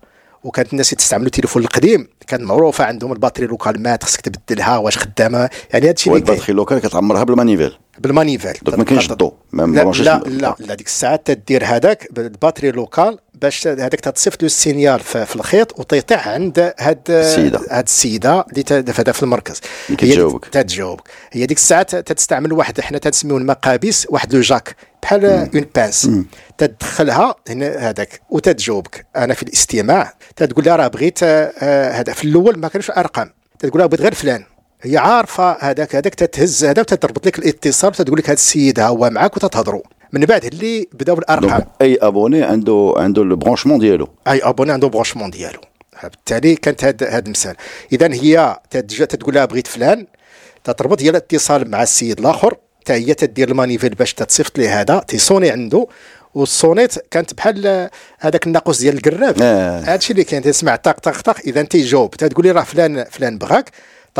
وكانت الناس يستعملوا التليفون القديم. كانت معروفة عندهم ال batterie locale مات خصك تبدلها واش خدامة. يعني هذا الشيء اللي كاين. وال batterie locale كتعمرها بال manivelle. بال manivelle donc ما كاينش الضوء. ما لا مبرونشيش لا الضوء. لا. لا ديك الساعة تدير هذاك بال batterie locale باش هذاك تتصيفط له ال signal في الخيط وتيطيح عند هاد السيدة. هاد السيدة اللي هذا في المركز. تتجاوبك. هي ديك الساعة ت- تستعمل واحد حنا تنسميو المقابيس واحد le jack. بحال une pince. تدخلها هنا هذاك وتتجاوبك. أنا في الاستماع. تتقول لها راه بغيت آه، هذا. في الأول ما كانوش أرقام. تتقول لها بغيت غير فلان. هي عارفة هذاك هذاك تتهز هذا وتتربط لك الاتصال وتقول لك هذا السيد ها هو معك وتتهضروا. من بعد اللي بداو الارقام أي abonné عنده عنده ال branchement ديالو أي abonné عنده branchement ديالو بالتالي كانت هاد هاد المثال. اذا هي تتج- تتقول لها بغيت فلان. تتربط هي الاتصال مع السيد الآخر. حتى هي تدير ال manivelle باش تتصيفط ليه هذا. تيصوني عنده. وال sonnette كانت بحال هذاك الناقوس ديال القراب. آه. هادشي اللي كان تسمع طق طق طق. اذا تيجاوب. تتقول لي راه فلان فلان بغاك.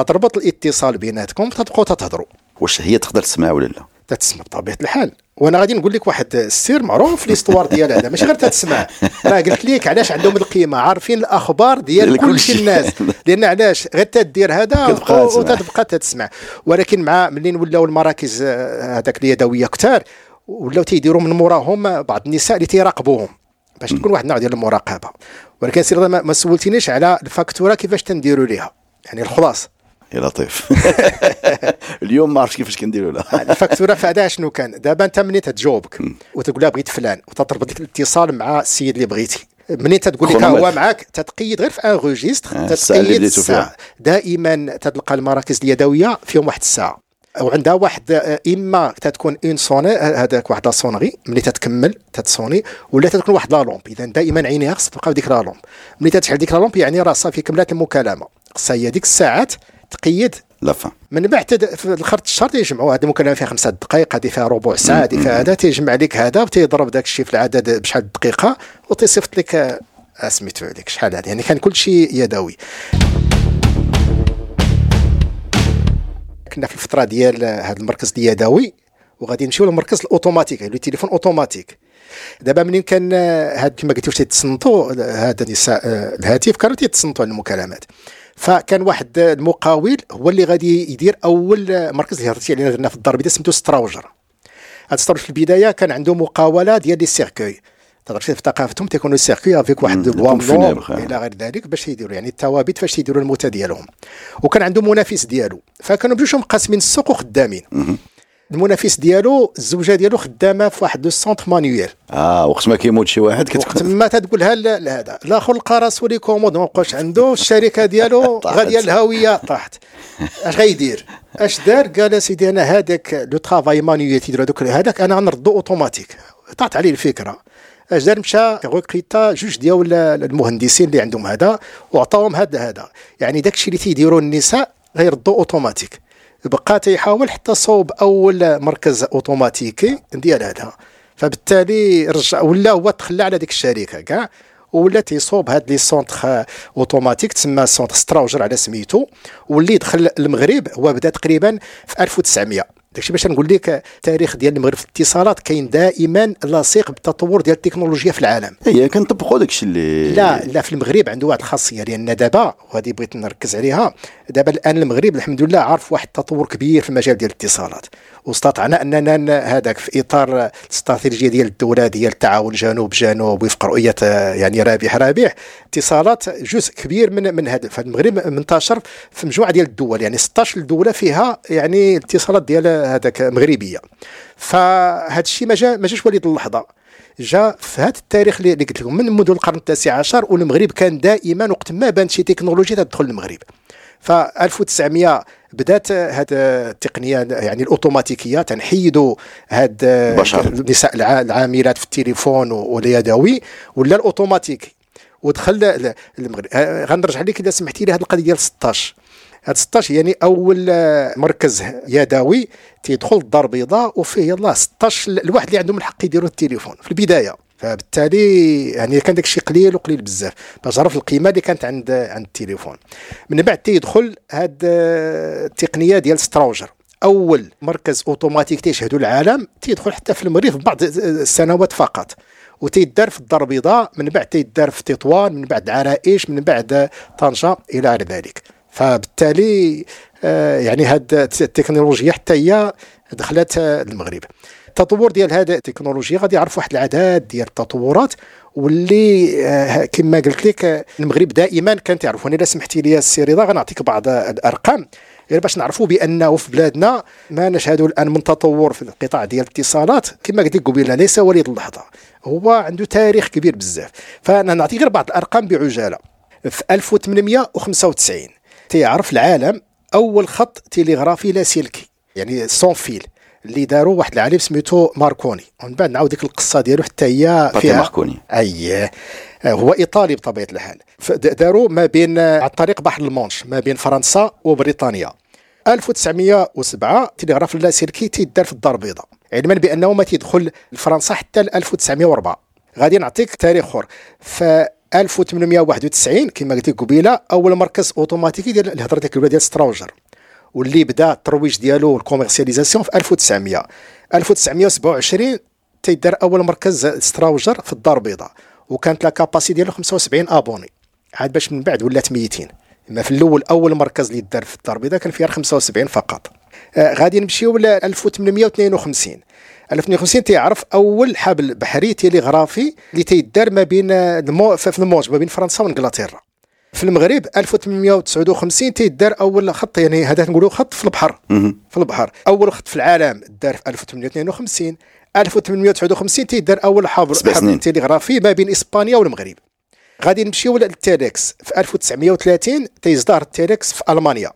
تتربط الاتصال بيناتكم تبقوا تتهضروا واش هي تقدر تسمع ولا لا؟ تتسمع بطبيعة الحال. وأنا غادي نقول لك واحد السر معروف في ليستوار ديال هذا ماشي غير تتسمع. راه قلت لك علاش عندهم القيمة عارفين الأخبار ديال كل. شي الناس. لأن علاش؟ غير تدير هذا. وتتبقى تتسمع. ولكن مع منين ولاو المراكز آه، هذاك اليدويه كثار ولاو تيديروا من موراهم بعض النساء اللي تيراقبوهم باش تكون واحد النوع ديال المراقبة. ولكن سير ما ما سولتينيش على الفاكتورة كيفاش تنديروا ليها. يعني الخلاص. يا لطيف. اليوم ما عرفتش كيفاش كنديروا لا الفاكتورة فهذا شنو كان؟ دابا انت منين تتجاوبك وتقول لها بغيت فلان وتتربط لك الاتصال مع السيد اللي بغيتي. منين تتقول لك هو. معك تتقيد غير في un registre آه، تتقيد. الساعة. دائما تلقى المراكز اليدوية فيهم واحد الساعة. وعندها واحد آه، إما تتكون une sonnerie آه، هذاك واحد لا ملي تتكمل تتصوني ولا تتكون واحد لا لومب اذا دائما عينيها خص تبقى في ديك لا لومب ملي تتشعل ديك لا لومب يعني راه صافي كملات المكالمة. خصها هي ديك الساعات تقيد لا من بعد. في الخرط الشهر تيجمعوا هذه المكالمه فيها خمسة دقائق هذه فيها ربع ساعة هذه فيها هذا تيجمع لك هذا وتيضرب داك الشيء في العدد بشحال الدقيقه وتيصيفط لك آه، آه، سميتو هذيك شحال هذه؟ يعني كان كل شيء يدوي. كنا في الفترة ديال هذا المركز اليدوي وغادي نمشيو للمركز الأوتوماتيك يعني التليفون أوتوماتيك. دابا منين كان هاد كما قلت واش تيتصنتوا هذا الهاتف كانوا تيتصنتوا على المكالمات. فكان واحد المقاول هو اللي غادي يدير أول مركز اللي هضرتي عليه درنا في الدار البيضاء سميتو ستراوجر. هاد ستراوجر في البداية كان عنده مقاولة ديال les cercueils. تقدر في ثقافتهم تيكونوا ال cercueils avec واحد مم، bois يكون بلون funèbre، آه. إلى غير ذلك باش يديروا يعني التوابيت فاش يديروا الموتى ديالهم. وكان عنده منافس ديالو. فكانوا بجوجهم مقاسمين السوق وخدامين. المنافس ديالو الزوجة ديالو خدامة في واحد le centre manuel آه وقت ما كيموت شي واحد وقت كتكون ما تتقولها ل- لهذا الآخر لقى راسو les commandes ما بقاش عنده. الشركة ديالو. غادية للهاوية طاحت. اش غيدير؟ اش دار؟ قال سيدي أنا هذاك le travail manuel تيديروا هذوك هذاك أنا غنردو أوتوماتيك. طاحت عليه الفكرة. اش دار؟ مشى recruta جوج ديال المهندسين اللي عندهم هذا وعطاهم هذا هذا. يعني داك الشيء اللي تيديروا النساء غيردو أوتوماتيك. بقى تيحاول حتى صوب أول مركز أوتوماتيكي ديال هذا. فبالتالي رجع ولا هو تخلى على ديك الشركة كاع ولا تيصوب هاد les centres automatiques تسمى centre ستراوجر على سميتو. واللي دخل المغرب هو بدا تقريبا في 1900 داكشي باش نقول لك التاريخ ديال المغرب في الاتصالات كاين دائما لاصق بالتطور ديال التكنولوجيا في العالم. هي كنطبقوا داكشي اللي لا لا في المغرب عنده واحد الخاصية لأن دابا وهذه بغيت نركز عليها دابا الآن المغرب الحمد لله عارف واحد التطور كبير في المجال ديال الاتصالات. واستطعنا أننا هذاك في إطار الاستراتيجية ديال الدولة ديال التعاون جنوب جنوب وفق رؤيه يعني رابح رابح اتصالات جزء كبير من من هذا فالمغرب منتشر في مجموعة ديال الدول يعني 16 دوله فيها يعني اتصالات ديال هذاك مغربية. فهذا الشيء ما جا ما جاش وليد اللحظة. جا في هذا التاريخ اللي قلت لكم من منذ القرن التاسع عشر والمغرب كان دائما وقت ما بانت شي تكنولوجيا تدخل المغرب. ف 1900 بدات هذه التقنية يعني الأوتوماتيكية تنحيدوا هاد النساء العاملات في التليفون واليدوي ولا الاوتوماتيكي ودخل المغرب. غنرجع لك إذا سمحتي لي هذه القضية ديال 16 هاد 16 يعني أول مركز يدوي تيدخل الدار البيضاء وفيه يلاه 16 الواحد اللي عندهم الحق يديروا التليفون. في البداية فبالتالي يعني كان داك الشيء قليل وقليل بزاف. باش عرف القيمة اللي كانت عند عند التليفون. من بعد تيدخل هاد التقنية ديال ستراوجر أول مركز أوتوماتيك تيشهد العالم تيدخل حتى في المريخ بعض السنوات فقط. وتيدار في الدار البيضاء من بعد تيدار في تطوان من بعد عرائش من بعد طنجة إلى غير ذلك. فبالتالي آه، يعني هاد التكنولوجيا حتى هي دخلت المغرب. التطور ديال هذه التكنولوجيا غادي يعرف واحد العدد ديال التطورات واللي آه، كما قلت لك المغرب دائما كان تعرف وأنا إلا سمحتي لي السي رضا غنعطيك بعض الارقام غير باش نعرفوا بأنه في بلادنا ما نشهدوا الآن من تطور في القطاع ديال الاتصالات. كما قلت لك قبيلة ليس وليد اللحظة. هو عنده تاريخ كبير بزاف. فأنا نعطي غير بعض الأرقام بعجالة. في 1895 تيعرف العالم أول خط تيليغرافي لاسلكي يعني sans fil. اللي داروا واحد العالم سميتو ماركوني. ومن بعد نعاود ديك القصة ديالو حتى هي فيها ماركوني. أي. هو إيطالي بطبيعة الحال. داروا ما بين عن طريق بحر المونش ما بين فرنسا وبريطانيا. 1907 تلغراف اللاسلكي تيدار في الدار البيضاء. علما بأنه ما تيدخل لفرنسا حتى 1904 غادي نعطيك تاريخ أخر. ف 1891 كما قلت لك قبيلة أول مركز أوتوماتيكي ديال الهضره ديال ديال ستراوجر. واللي بدا الترويج ديالو وال commercialisation في 1900 1927 تيدار أول مركز ستراوجر في الدار البيضاء وكانت la capacité ديالو 75 abonnés عاد باش من بعد ولات 200 إما في الأول أول مركز اللي دار في الدار البيضاء كان فيها 75 فقط. آه غادي نمشيو ل 1852 1852 تيعرف أول حبل بحري تيليغرافي اللي تيدار ما بين المو... في الموج ما بين فرنسا وإنجلترا. في المغرب 1859 تيدار أول خط يعني هذا نقولوا خط في البحر. في البحر. أول خط في العالم دار في 1852 1859 تيدار أول حبل تيليغرافي ما بين إسبانيا والمغرب. غادي نمشيو لل télex في 1930 تيصدر ال télex في ألمانيا.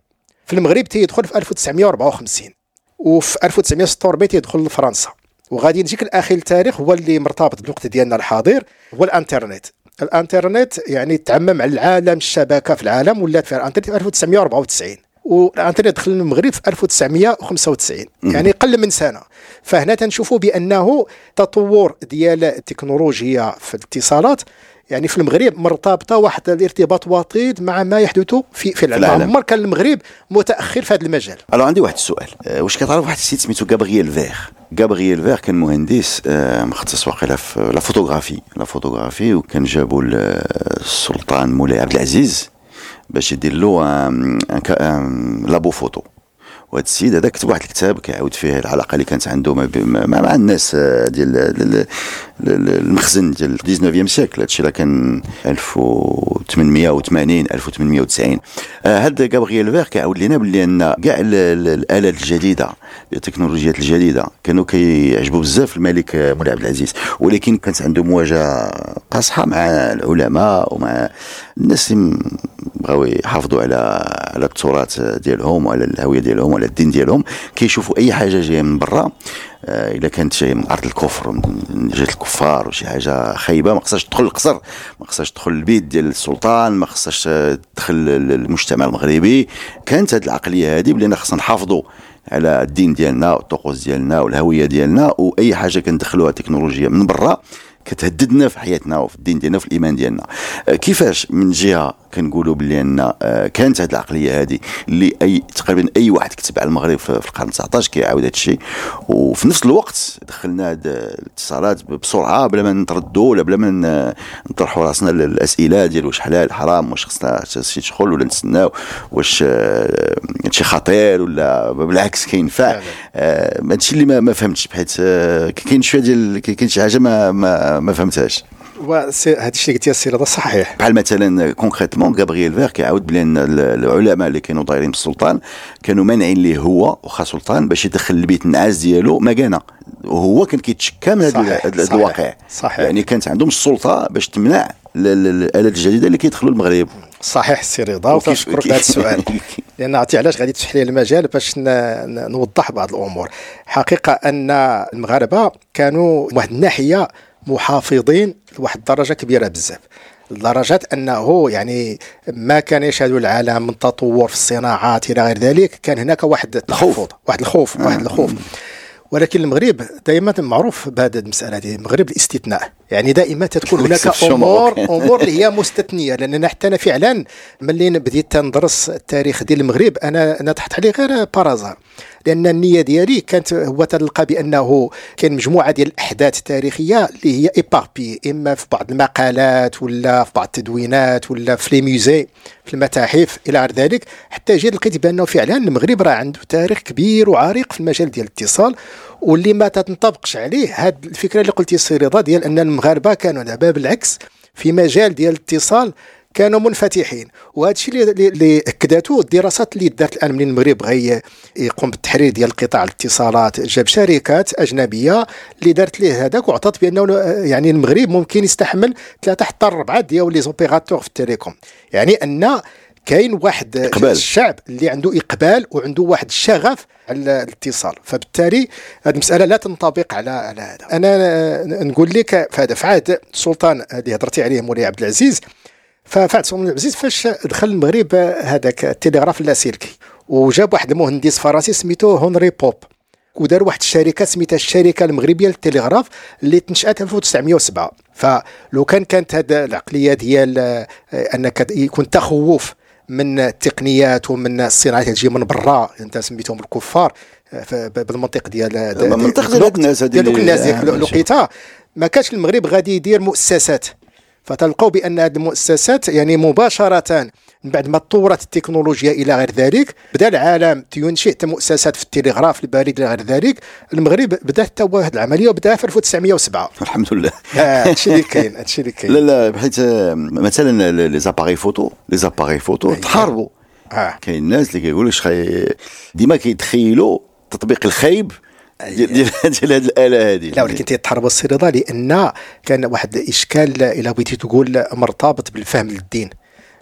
في المغرب تيدخل في 1954 وفي 1946 تيدخل لفرنسا. وغادي نجيك الأخير التاريخ هو اللي مرتبط بالوقت ديالنا الحاضر هو الإنترنت. الانترنت يعني تعمم على العالم الشبكة في العالم ولات فيها الانترنت في 1994 والانترنت دخل المغرب في 1995 يعني قل من سنة. فهنا تنشوفوا بأنه تطور ديال التكنولوجيا في الاتصالات. يعني في المغرب مرتبطة واحد الارتباط وطيد مع ما يحدث في في العالم. عمر كان المغرب متأخر في هذا المجال. ألو عندي واحد السؤال. أه واش كتعرف واحد السيد سميتو غابرييل فيغ؟ غابرييل فيغ كان مهندس أه مختص واقيلا في la photographie. la photographie وكان جابوا السلطان مولاي عبد العزيز باش يدير له labo photo. وهذا السيد هذا كتب واحد الكتاب كيعاود فيه العلاقة اللي كانت عنده مع, مع الناس آه، ديال المخزن ديال 19 siècle هذا الشيء كان 1880 1890 هذا غابرييل فير كيعاود لنا باللي أن كاع الآلات الجديدة التكنولوجيات الجديدة كانوا كيعجبوا بزاف الملك مولاي عبد العزيز. ولكن كانت عنده مواجهة قاصحة مع العلماء ومع الناس اللي بغاو يحافظوا على على التراث ديالهم وعلى الهوية ديالهم وعلى الدين ديالهم. كيشوفوا أي حاجة جاية من برا آه، إلا كانت جاية من أرض الكفر من جهة الكفار وشي حاجة خايبة ما خصهاش تدخل القصر ما خصهاش تدخل البيت ديال السلطان ما خصهاش تدخل المجتمع المغربي. كانت هذه العقلية هذه بلي خصنا نحافظوا على الدين ديالنا والطقوس ديالنا والهوية ديالنا وأي حاجة كندخلوها تكنولوجيا من برا كتهددنا في حياتنا وفي الدين ديالنا وفي الإيمان ديالنا. آه، كيفاش من جهة كنقولوا بلي أن آه، كانت هذه العقلية هذه اللي أي تقريبا أي واحد كتب على المغرب في القرن 19 كيعاود هذا الشيء. وفي نفس الوقت دخلنا هذه الاتصالات بسرعة بلا ما نتردوا ولا بلا ما نطرحوا راسنا الاسئله ديال واش حلال حرام واش خصنا شي تدخل ولا نتسناو واش هادشي خطير ولا بالعكس كينفع هادشي اللي ما, ما فهمتش بحيث كاين شوية ديال كاين شي حاجة ما ما, ما فهمتهاش. هذا الشيء اللي قلتي هذا صحيح. بحال مثلا concrètement غابرييل فير كيعاود بلي العلماء اللي كانوا دايرين بالسلطان كانوا مانعين ليه هو واخا سلطان باش يدخل البيت النعاس ديالو مكانه وهو كان كيتشكى من هذا الواقع. صحيح. يعني كانت عندهم السلطة باش تمنع الآلات الجديدة اللي كيدخلوا المغرب. صحيح السي رضا وكنشكرك هذا السؤال. لأن عرفتي علاش غادي تفتح لي المجال باش نوضح بعض الأمور. حقيقة أن المغاربة كانوا واحد الناحية محافظين لواحد الدرجة كبيرة بزاف. لدرجة أنه يعني ما كان يشهد العالم من تطور في الصناعات إلى غير ذلك كان هناك واحد الخوف واحد الخوف واحد الخوف. ولكن المغرب دائما معروف بهذه المسألة هذه المغرب الاستثناء. يعني دائما تكون هناك أمور أمور اللي هي مستثنية لأن حتى أنا فعلا ملي بديت ندرس التاريخ ديال المغرب أنا أنا طحت عليه غير par hasard لأن النية ديالي كانت هو تلقى بأنه كاين مجموعة ديال الأحداث التاريخية اللي هي éparpillés إما في بعض المقالات ولا في بعض التدوينات ولا في les musées في المتاحف إلى غير ذلك. حتى جيت لقيت بأنه فعلا المغرب راه عنده تاريخ كبير وعريق في المجال ديال الاتصال. واللي ما تنطبقش عليه هذه الفكرة اللي قلتي السي رضا ديال أن المغاربة كانوا دابا بالعكس في مجال ديال الاتصال كانوا منفتحين. وهذا الشيء اللي أكدته الدراسات اللي دارت الآن من المغرب بغى يقوم بالتحرير ديال قطاع الاتصالات جاب شركات أجنبية اللي دارت ليه هذاك وعطات بأنه يعني المغرب ممكن يستحمل ثلاثة حتى أربعة ديال لي زوبيراتور في التليكوم يعني أن كاين واحد إقبال. الشعب اللي عنده إقبال وعنده واحد الشغف على الاتصال. فبالتالي هذه المسألة لا تنطبق على على هذا. أنا نقول لك في هذا في عهد السلطان اللي هضرتي عليه مولاي عبد العزيز ففعل سلطان العزيز فاش دخل المغرب هذاك التلغراف اللاسلكي وجاب واحد المهندس فرنسي سميتو هنري بوب ودار واحد الشركة سميتها الشركة المغربية للتلغراف اللي تنشأت 1907 فلو كان كانت هذه العقليه ديال آه، أنك يكون تخوف من التقنيات ومن الصناعات اللي تجي من برا أنت سميتهم الكفار آه، بالمنطق ديال المنطق ديال الناس ديال الناس ديال لقيتها ما كانش المغرب غادي يدير مؤسسات. فتلقوا بأن هذه المؤسسات يعني مباشرة من بعد ما تطورت التكنولوجيا إلى غير ذلك بدأ العالم تنشئ مؤسسات في التلغراف البريد إلى غير ذلك. المغرب بدا حتى هذه العملية وبدا في 1907 الحمد لله. هادشي اللي كاين هادشي اللي كاين. لا لا بحيث مثلا les appareils photo les appareils photo تحاربوا. آه. كاين الناس اللي كيقولوا ديما كيتخيلوا التطبيق الخايب ديال ديال هذه الآلة هذه لا ولكن تيتحارب السي رضا لأن كان واحد الإشكال إلى بغيتي تقول مرتبط بالفهم للدين.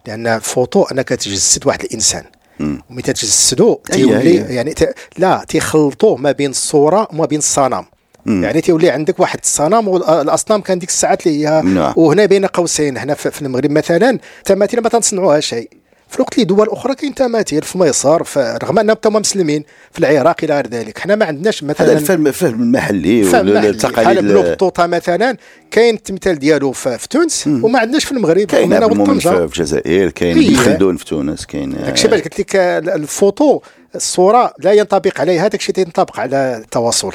لأن الفوتو أنك تجسد واحد الإنسان. ومتى تجسدو تيولي يعني ت... لا تيخلطوه ما بين الصورة وما بين الصنم. يعني تيولي عندك واحد الصنم والاصنام كان ديك الساعات اللي هي نعم. وهنا بين قوسين. هنا في المغرب مثلا التماثيل ما تنصنعوهاش. في الوقت اللي دول أخرى كاين تماثيل في مصر رغم أنهم تما مسلمين في العراق إلى غير ذلك. حنا ما عندناش مثلا هذا الفهم الفهم المحلي والتقاليد بحال بطوطه مثلا كاين التمثال ديالو في, تونس. وما عندناش في المغرب كاين في الجزائر كاين خلدون في تونس كاين داكشي باش قلت لك الفوتو الصورة لا ينطبق عليها داكشي تينطبق على التواصل.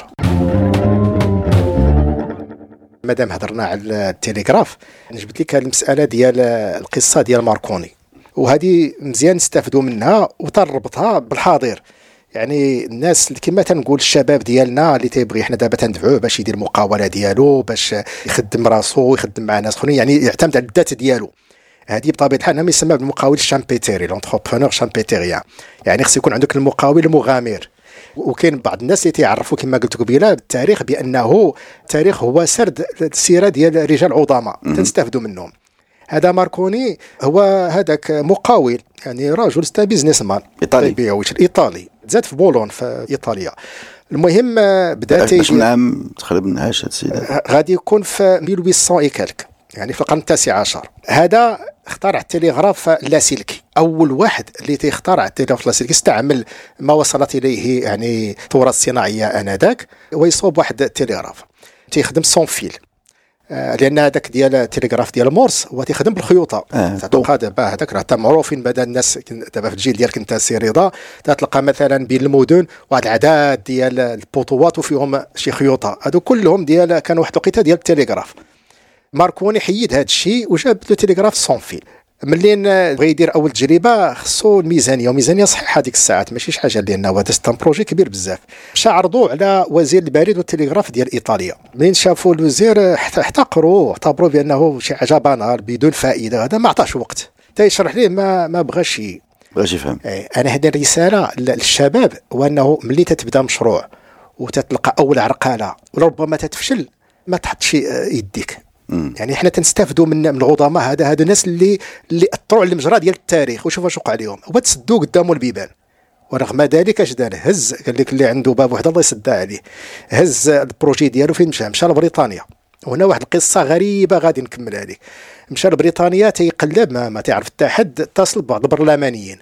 مادام هضرنا على التليغراف جبت لك المسألة ديال القصة ديال ماركوني. وهذه مزيان نستافدوا منها وتربطها بالحاضر. يعني الناس كما تنقول الشباب ديالنا اللي تيبغي حنا دابا تندعوه باش يدير المقاوله ديالو باش يخدم راسو ويخدم مع ناس اخرين يعني يعتمد على الذات ديالو. هذه بطبيعة الحال ما يسمى بالمقاول الشامبيتيري لونتربرونور شامبيتيريان. يعني خص يكون عندك المقاول المغامر. وكاين بعض الناس اللي تيعرفوا كما قلت قبيلة بالتاريخ بأنه التاريخ هو سرد السيره ديال رجال عظماء. تنستافدوا منهم. هذا ماركوني هو هذاك مقاول يعني رجل ستا بيزنس مان ايطالي بيعوش الايطالي زاد في بولون في إيطاليا. المهم بدأ تيجي عام تقريبا عاش هذا السيد غادي يكون في 1800 et quelques يعني في القرن التاسع عشر. هذا اخترع التلغراف اللاسلكي أول واحد اللي تيخترع التلغراف اللاسلكي استعمل ما وصلت إليه يعني الثورة الصناعية آنذاك ويصوب واحد التلغراف. تيخدم sans fil. آه، لأن هذاك ديال التليغراف ديال مورس هو تيخدم بالخيوطة. آه، تلقى دابا هذاك راه معروفين بدا الناس دابا في الجيل ديالك انت سي رضا. تلقى مثلا بين المدن واحد العداد ديال البوطوات وفيهم شي خيوطة. هادو كلهم ديال كانوا واحد الوقيتة ديال التليغراف ماركوني حيد هذا الشيء وجاب له تليغراف sans fil ملي بغى يدير أول تجربة خصو الميزانية وميزانية صحيحة ديك الساعات ماشي شي حاجة لأن هذا c'est un projet كبير بزاف. مشى عرضوا على وزير البريد والتلغراف ديال إيطاليا. منين شافوا الوزير احتقروا اعتبروا بأنه شي حاجة banale بدون فائدة هذا ما عطاش وقت. تيشرح ليه ما ما بغاش بغاش يفهم. إيه، أنا هذه الرسالة للشباب هو انه ملي تتبدأ مشروع وتتلقى أول عرقلة ولربما تتفشل ما تحطش يديك. يعني إحنا تنستافدوا من من العظماء هذا هذا الناس اللي اللي اثروا على المجرى ديال التاريخ. وشوف اش وقع عليهم هو تسدوا قدامه البيبان. ورغم ذلك اش دار؟ هز قال لك اللي عنده باب واحد الله يسدها عليه. هز البروجي ديالو فين؟ مشى مشى لبريطانيا. وهنا واحد القصة غريبة غادي نكملها لك مشى لبريطانيا تيقلب ما, ما تعرف حتى حد اتصل ببعض البرلمانيين.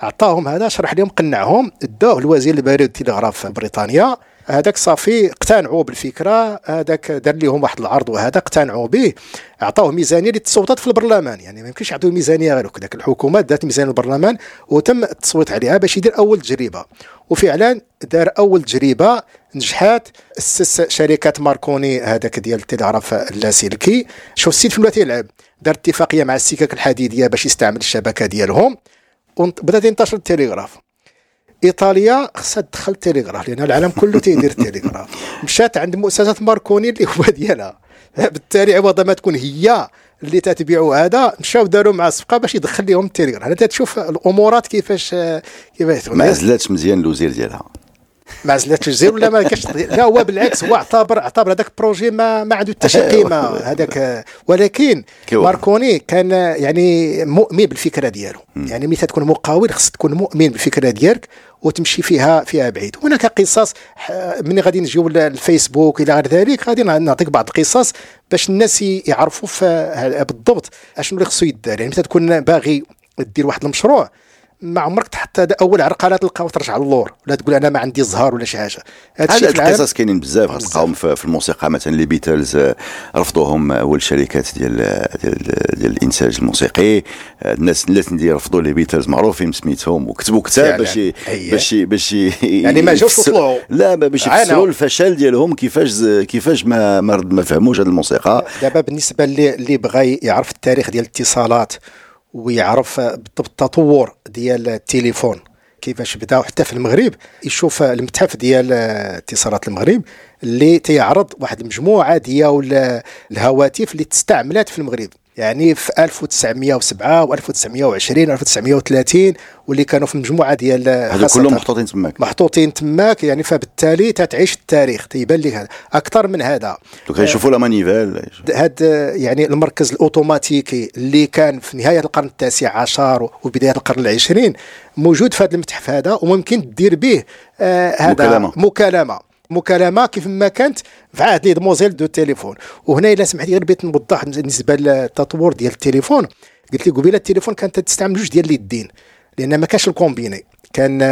عطاهم هذا شرح لهم قنعهم داوه الوزير البريد والتلغراف في بريطانيا. هذاك صافي اقتنعوا بالفكرة هذاك دار لهم واحد العرض وهذا اقتنعوا به عطاوه ميزانية للتصويتات في البرلمان يعني ما يمكنش يعطيو ميزانية غير هكذاك. الحكومة دات ميزانية البرلمان وتم التصويت عليها باش يدير أول تجربة. وفعلا دار أول تجربة نجحات اسس شركة ماركوني هذاك ديال التلغراف اللاسلكي. شوف السيد فين تيلعب دار اتفاقية مع السكك الحديدية باش يستعمل الشبكة ديالهم وبدا ينتشر التلغراف. إيطاليا خصها تدخل التليغراف لأن العالم كله تيدير التليغراف مشات عند مؤسسة ماركوني اللي هو ديالها. بالتالي عوض ما تكون هي اللي تتبيعوا هذا. مشاو داروا مع الصفقة باش يدخل لهم التليغراف هنا تشوف الأمورات كيفاش كيفاش ما عزلاتش مزيان الوزير ديالها. ما عزلاتش الجزيره ولا ما كاش لا هو بالعكس هو اعتبر اعتبر هذاك ال projet ما ما عنده حتى شي قيمة هذاك ولكن ماركوني كان يعني مؤمن بالفكرة ديالو. يعني ملي تكون مقاول خصك تكون مؤمن بالفكرة ديالك وتمشي فيها فيها بعيد. هناك قصص من غادي نجيو للفيسبوك إلى غير ذلك غادي نعطيك بعض القصص باش الناس يعرفوا بالضبط أشنو اللي خصو يدار. يعني متى تكون باغي دير واحد المشروع ما عمرك تحط أول عرقله تلقى وترجع للور ولا تقول أنا ما عندي زهر ولا شي حاجة. هذا القصص كاينين بزاف تلقاهم في الموسيقى مثلا les Beatles آه، رفضوهم أول شركات ديال ديال, ديال الإنتاج الموسيقي. آه، الناس الناس اللي رفضوا لي بيتلز معروفين سميتهم وكتبوا كتاب باش باش باش يعني ما جاوش وصلوا. لا باش يفسروا الفشل ديالهم كيفاش كيفاش ما ما فهموش هذه الموسيقى. دابا بالنسبة اللي بغى يعرف التاريخ ديال الاتصالات ويعرف بالضبط التطور ديال التليفون. كيفاش بدأ حتى في المغرب يشوف المتحف ديال اتصالات المغرب اللي تيعرض واحد المجموعة ديال الهواتف اللي تستعملات في المغرب. يعني في 1907 و 1920 و 1930 واللي كانوا في المجموعه ديال هذو كلهم محطوطين تماك. محطوطين تماك يعني فبالتالي تتعيش التاريخ تيبان لك هذا. أكثر من هذا. كنشوفوا لا مانيفال هذا يعني المركز الأوتوماتيكي اللي كان في نهاية القرن التاسع عشر وبدايه القرن العشرين موجود في هذا المتحف هذا وممكن دير به آه هذا مكالمة, مكالمة. مكالمة كيف ما كانت في عهد les demoiselles du téléphone. وهنا إلا سمحتي غير بغيت نوضح بالنسبة للتطور ديال التليفون قلت لي قبيلة التليفون كانت تستعمل جوج ديال اليدين لأن ما كانش ال combiné كان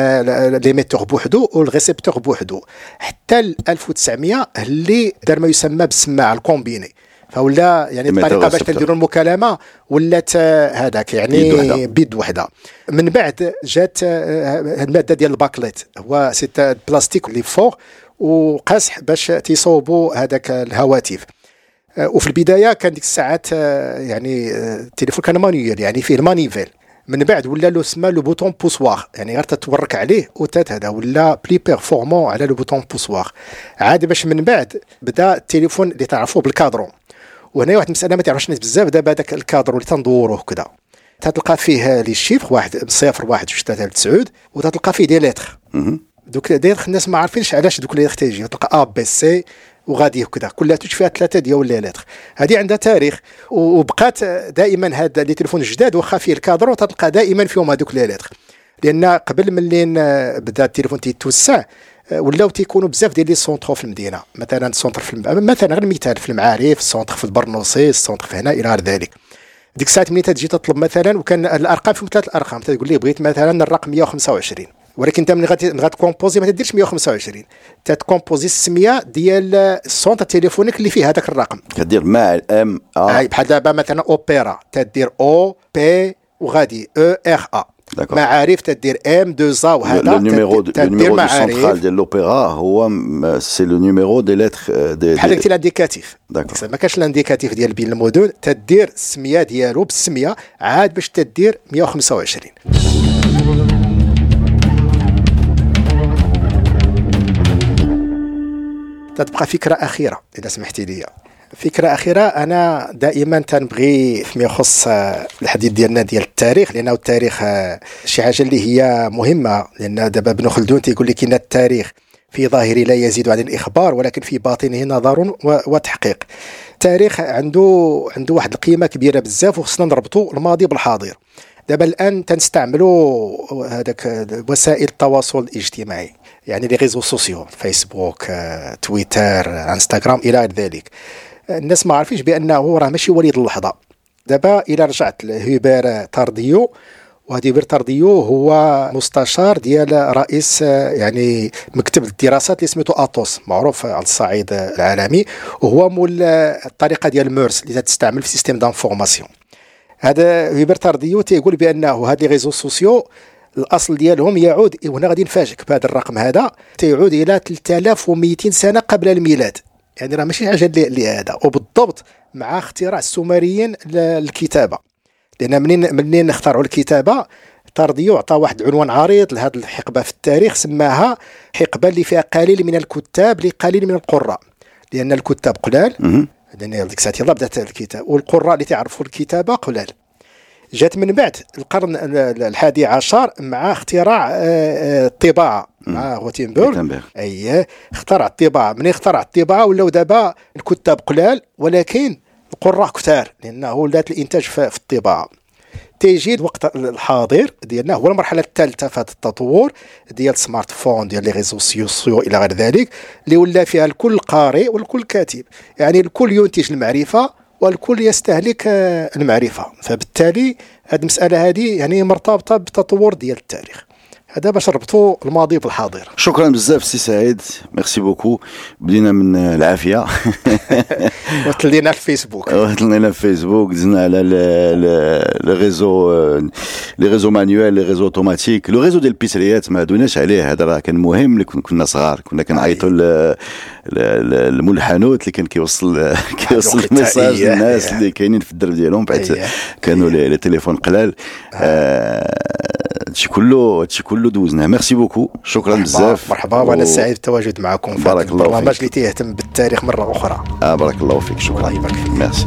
l'émetteur بوحدو وال récepteur بوحدو. حتى 1900 اللي دار ما يسمى بالسماعه ال combiné. voilà يعني الطريقة باش تنديروا المكالمة ولات هذاك يعني بيد وحدة. من بعد جات المادة ديال ال bakélite. هو ce plastique اللي فوق وقصح باش تيصوبوا هذاك الهواتف. آه، وفي البداية كان ديك الساعات آه، يعني آه، التليفون كان manuel يعني فيه ال manivelle. من بعد ولا لو سما le bouton poussoir يعني غير تتورك عليه وتات هذا ولا plus performant على le bouton poussoir. عاد باش من بعد بدا التليفون اللي تعرفوه بال cadran. وهنا واحد المسألة ما تعرفش الناس بزاف دابا هذاك ال cadran اللي تندوروه كذا تتلقى فيه les chiffres واحد صفر واحد جوج ثلاثة تسعود وتتلقى فيه des lettres. دوك داير الناس ما عارفينش علاش دوك اللي تيجي تلقى A B C وغادي هكذا. كلها توج فيها ثلاثة ديال les lettres. هذه عندها تاريخ. وبقات دائما هاد les téléphones الجداد واخا فيه ال cadran تلقى دائما فيهم هذوك les lettres. لأن قبل ملي بدا التليفون تيتوسع ولاو تيكونوا بزاف ديال les centres في المدينة. مثلا ال centre في الم... مثلا غير مثال في المعارف ال centre في البرنوسي ال centre في هنا إلى غير ذلك. ديك الساعات ملي تجي تطلب مثلا وكان الأرقام فيهم ثلاث الأرقام. تقول لي بغيت مثلا الرقم 125 ولكن انت من غادي غاتكومبوزي ما تديرش 125 تتكومبوزي السمية ديال السونت تليفونيك اللي فيه هذاك الرقم. كدير مع ام ا. بحال دابا مثلا اوبيرا تدير أو بي وغادي أو ار ا. معارف تدير ام دو زا وهذا لو نيميرو لو نيميرو دو سونترال ديال لوبيرا هو سي لو نيميرو دي لتر دي بحال قلتي ال indicatif. ما كانش ال indicatif ديال بين المدن تدير السمية ديالو بالسمية عاد باش تدير 125 تتبقى فكرة أخيرة إذا سمحتي لي. فكرة أخيرة أنا دائما تنبغي فيما يخص الحديث ديالنا ديال التاريخ لأنه التاريخ شي حاجة اللي هي مهمة. لأن دابا ابن خلدون تيقول لك إن التاريخ في ظاهره لا يزيد عن الإخبار ولكن في باطنه نظر وتحقيق التاريخ عنده عنده واحد القيمة كبيرة بزاف وخصنا نربطوا الماضي بالحاضر. دابا الآن تنستعملوا هذاك وسائل التواصل الاجتماعي. يعني les réseaux sociaux فيسبوك تويتر انستغرام إلى غير ذلك. الناس ما عارفينش بأنه راه ماشي وليد اللحظة. دابا إلى رجعت ل Hubert Tardieu وهذه Hubert Tardieu هو مستشار ديال رئيس يعني مكتب الدراسات اللي سميتو Atos معروف على الصعيد العالمي وهو مول الطريقة ديال Merise اللي تستعمل في système d'information هذا Hubert Tardieu تيقول بأنه هاد les réseaux sociaux الأصل ديالهم يعود وهنا غادي نفاجئك بهذا الرقم هذا تيعود إلى 3200 سنة قبل الميلاد. يعني راه ماشي حاجة اللي هذا وبالضبط مع اختراع السومريين للكتابة. لأن منين منين اخترعوا الكتابة؟ Tardieu عطى واحد العنوان عريض لهذه الحقبة في التاريخ سماها حقبة اللي فيها قليل من الكتاب لقليل من القراء. لأن الكتاب قلال. لأن ديك الساعة بدأت الكتاب. والقراء اللي تعرفوا الكتابة قلال. جات من بعد القرن الحادي عشر مع اختراع آه، آه، الطباعة. مع غوتنبرغ أي اخترع الطباعة. من اخترع الطباعة ولاو دابا الكتاب قلال ولكن القراء كثار لأنه ولات الإنتاج في الطباعة. تيجي الوقت الحاضر ديالنا هو المرحلة الثالثة في هذا التطور ديال ال smartphone ديال les réseaux sociaux إلى غير ذلك اللي ولا فيها الكل قارئ والكل كاتب. يعني الكل ينتج المعرفة والكل يستهلك المعرفة. فبالتالي هذه المسألة هذه يعني مرتبطة بالتطور ديال التاريخ. هذا باش نربطوا الماضي بالحاضر. شكرا بزاف سي سعيد. merci beaucoup. بدينا من العافية. وتلينا الفيسبوك. وتلينا الفيسبوك. دزنا على les réseaux les réseaux manuels les réseaux automatiques le réseau ديال البيسريات ما دوناش عليه هذا راه كان مهم. كنا صغار. كنا كنعيطوا المول الحانوت اللي كان كيوصل كيوصل ال message للناس اللي كاينين في الدرب ديالهم. بعد كانوا les téléphones قلال. هادشي كله هادشي كله دوزناه merci beaucoup شكرا بزاف. مرحبا. وأنا سعيد التواجد معكم بارك الله فيك. البرنامج اللي تيهتم بالتاريخ مرة أخرى. آه بارك الله فيك. شكرا. الله يبارك فيك. ميرسي